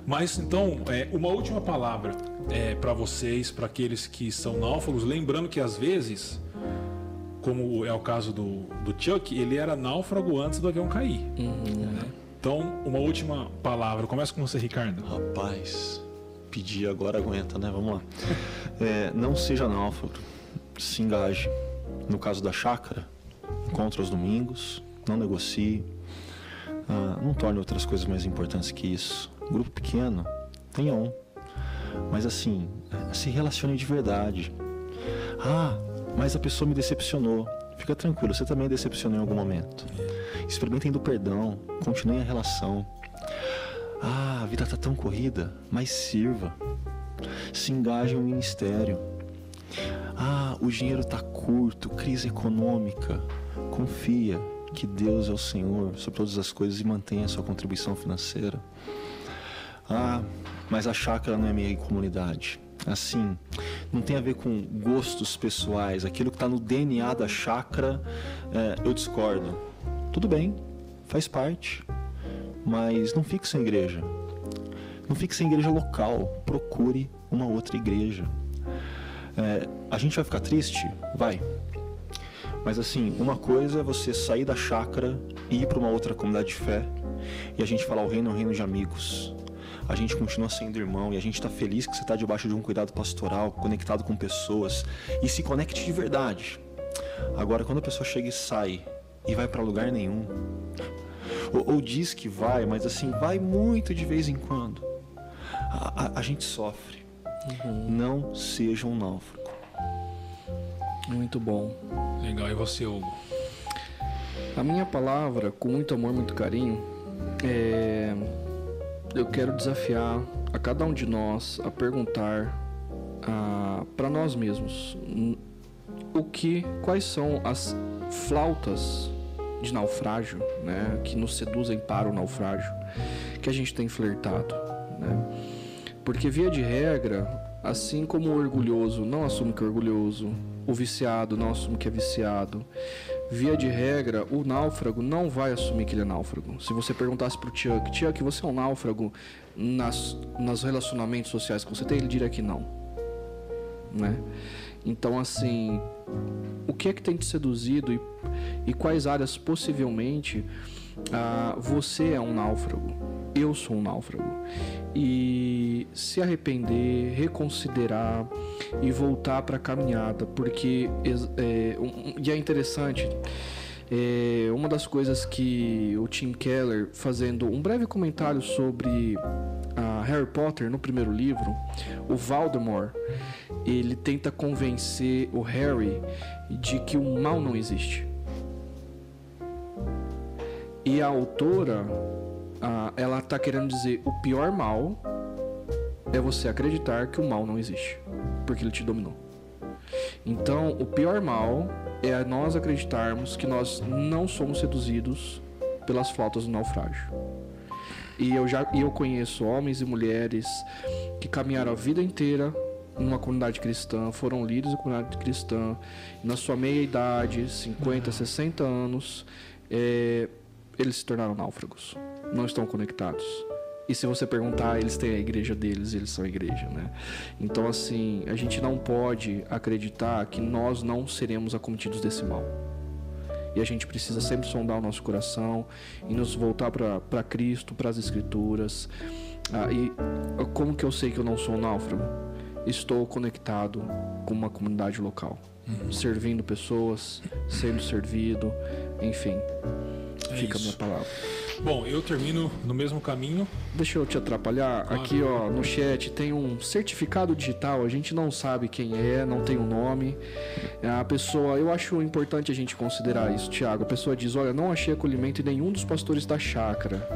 Mas então, é, uma última palavra é, para vocês, para aqueles que são náufragos, lembrando que às vezes, como é o caso do, do Chuck, ele era náufrago antes do avião cair. Uhum. Né? Então, uma última palavra. Começa com você, Ricardo. Rapaz, pedir agora aguenta, né? Vamos lá. É, não seja náufrago, se engaje. No caso da chácara, encontre os domingos, não negocie, ah, não torne outras coisas mais importantes que isso. Grupo pequeno, tenha um. Mas assim, se relacione de verdade. Ah, mas a pessoa me decepcionou. Fica tranquilo, você também decepcionou em algum momento. Experimentem do perdão, continue a relação. Ah, a vida tá tão corrida, mas sirva. Se engaje no ministério. Ah, o dinheiro tá curto, crise econômica. Confia, que Deus é o Senhor sobre todas as coisas e mantenha a sua contribuição financeira. Ah, mas a chácara não é minha comunidade. Assim, não tem a ver com gostos pessoais, aquilo que está no DNA da chácara, é, eu discordo. Tudo bem, faz parte, mas não fique sem igreja. Não fique sem igreja local, procure uma outra igreja. É, a gente vai ficar triste? Vai. Mas assim, uma coisa é você sair da chácara e ir para uma outra comunidade de fé e a gente falar o reino é um reino de amigos. A gente continua sendo irmão e a gente está feliz que você está debaixo de um cuidado pastoral, conectado com pessoas e se conecte de verdade. Agora, quando a pessoa chega e sai e vai para lugar nenhum, ou, ou, diz que vai, mas assim, vai muito de vez em quando, a, a, a gente sofre. Uhum. Não seja um náufrago. Muito bom. Legal, e você, Hugo? A minha palavra, com muito amor, muito carinho, é... eu quero desafiar a cada um de nós a perguntar para nós mesmos o que, quais são as flautas de naufrágio, né, que nos seduzem para o naufrágio, que a gente tem flertado, né? Porque via de regra, assim como o orgulhoso não assume que é orgulhoso, o viciado não assume que é viciado. Via de regra, o náufrago não vai assumir que ele é náufrago. Se você perguntasse pro Chuck, Chuck, você é um náufrago nas, nos relacionamentos sociais que você tem, ele diria que não. Né? Então, assim, o que é que tem te seduzido e, e quais áreas possivelmente ah, você é um náufrago? Eu sou um náufrago. E se arrepender, reconsiderar e voltar para a caminhada, porque é, um, e é interessante. É, uma das coisas que o Tim Keller, fazendo um breve comentário sobre Harry Potter no primeiro livro, o Voldemort, ele tenta convencer o Harry de que o mal não existe. E a autora, ela está querendo dizer o pior mal é você acreditar que o mal não existe porque ele te dominou. Então, o pior mal é nós acreditarmos que nós não somos seduzidos pelas flautas do naufrágio. E eu já eu conheço homens e mulheres que caminharam a vida inteira numa comunidade cristã, foram líderes da comunidade cristã, na sua meia idade, 50, 60 anos, é, eles se tornaram náufragos, não estão conectados. E se você perguntar, eles têm a igreja deles, eles são a igreja, né? Então, assim, a gente não pode acreditar que nós não seremos acometidos desse mal. E a gente precisa sempre sondar o nosso coração e nos voltar para Cristo, para as Escrituras. Ah, e como que eu sei que eu não sou um náufrago? Estou conectado com uma comunidade local, uhum. servindo pessoas, sendo servido, enfim. É fica isso. a minha palavra. Bom, eu termino no mesmo caminho. Deixa eu te atrapalhar. Claro. Aqui, ó, no chat tem um certificado digital. A gente não sabe quem é, não tem o um nome. A pessoa, eu acho importante a gente considerar isso, Tiago. A pessoa diz: Olha, não achei acolhimento em nenhum dos pastores da chácara.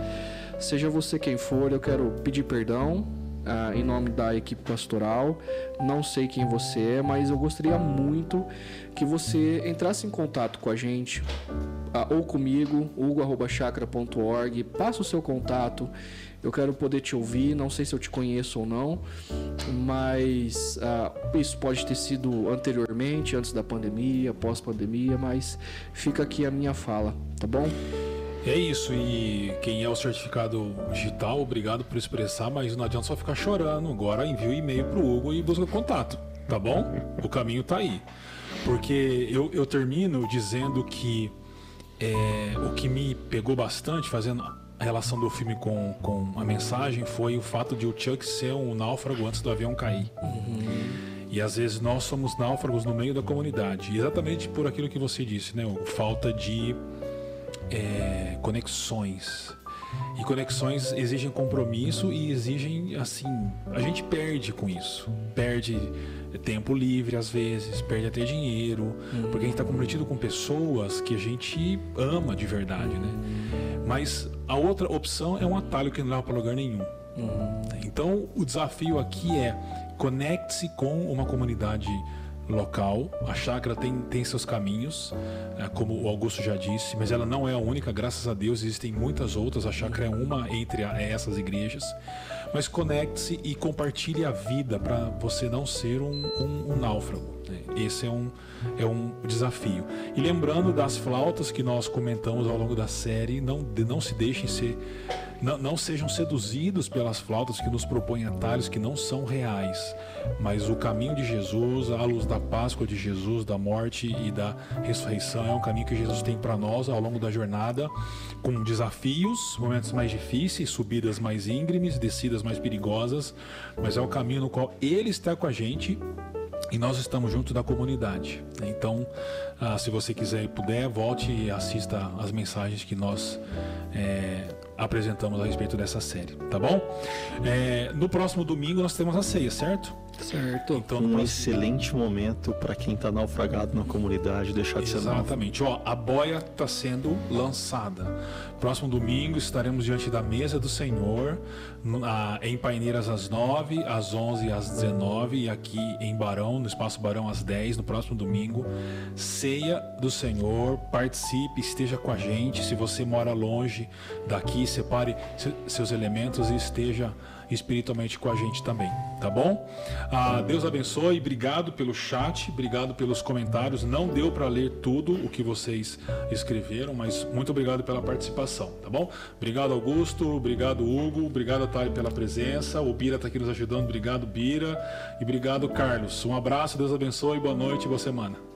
Seja você quem for, eu quero pedir perdão Uh, em nome da equipe pastoral. Não sei quem você é, mas eu gostaria muito que você entrasse em contato com a gente uh, ou comigo, hugo.chacra.org. Passa o seu contato. Eu quero poder te ouvir. Não sei se eu te conheço ou não, mas uh, isso pode ter sido anteriormente, antes da pandemia, pós-pandemia, mas fica aqui a minha fala, tá bom? É isso, e quem é o certificado digital, obrigado por expressar, mas não adianta só ficar chorando. Agora envia o um e-mail pro Hugo e busca contato, tá bom? O caminho tá aí. Porque eu, eu termino dizendo que é, o que me pegou bastante fazendo a relação do filme com, com a mensagem foi o fato de o Chuck ser um náufrago antes do avião cair. Uhum. E às vezes nós somos náufragos no meio da comunidade. Exatamente por aquilo que você disse, né? Falta de é, conexões. E conexões exigem compromisso e exigem, assim, a gente perde com isso. Perde tempo livre às vezes, perde até dinheiro, uhum. porque a gente está comprometido com pessoas que a gente ama de verdade, né? Mas a outra opção é um atalho que não leva para lugar nenhum. Uhum. Então o desafio aqui é conecte-se com uma comunidade local. A chácara tem, tem seus caminhos, é, como o Augusto já disse, mas ela não é a única, graças a Deus, existem muitas outras. A chácara é uma entre a, essas igrejas. Mas conecte-se e compartilhe a vida para você não ser um, um, um náufrago. Né? Esse é um, é um desafio. E lembrando das flautas que nós comentamos ao longo da série, não, não se deixem ser não, não sejam seduzidos pelas flautas que nos propõem atalhos que não são reais, mas o caminho de Jesus, a luz da Páscoa de Jesus, da morte e da ressurreição, é um caminho que Jesus tem para nós ao longo da jornada, com desafios, momentos mais difíceis, subidas mais íngremes, descidas mais perigosas, mas é o caminho no qual Ele está com a gente e nós estamos junto da comunidade. Então, ah, se você quiser e puder, volte e assista as mensagens que nós é, apresentamos a respeito dessa série, tá bom? É, no próximo domingo nós temos a ceia, certo? Certo. Então, um excelente momento para quem está naufragado na comunidade deixar de Exatamente. ser Exatamente. Ó, a boia está sendo lançada. Próximo domingo estaremos diante da mesa do Senhor, em Paineiras às 9, às 11 e às 19 e aqui em Barão, no Espaço Barão às 10, no próximo domingo. Ceia do Senhor, participe, esteja com a gente. Se você mora longe daqui, separe seus elementos e esteja espiritualmente com a gente também, tá bom? Ah, Deus abençoe, obrigado pelo chat, obrigado pelos comentários. Não deu para ler tudo o que vocês escreveram, mas muito obrigado pela participação, tá bom? Obrigado Augusto, obrigado Hugo, obrigado Thay pela presença. O Bira está aqui nos ajudando, obrigado Bira e obrigado Carlos. Um abraço, Deus abençoe, boa noite, boa semana.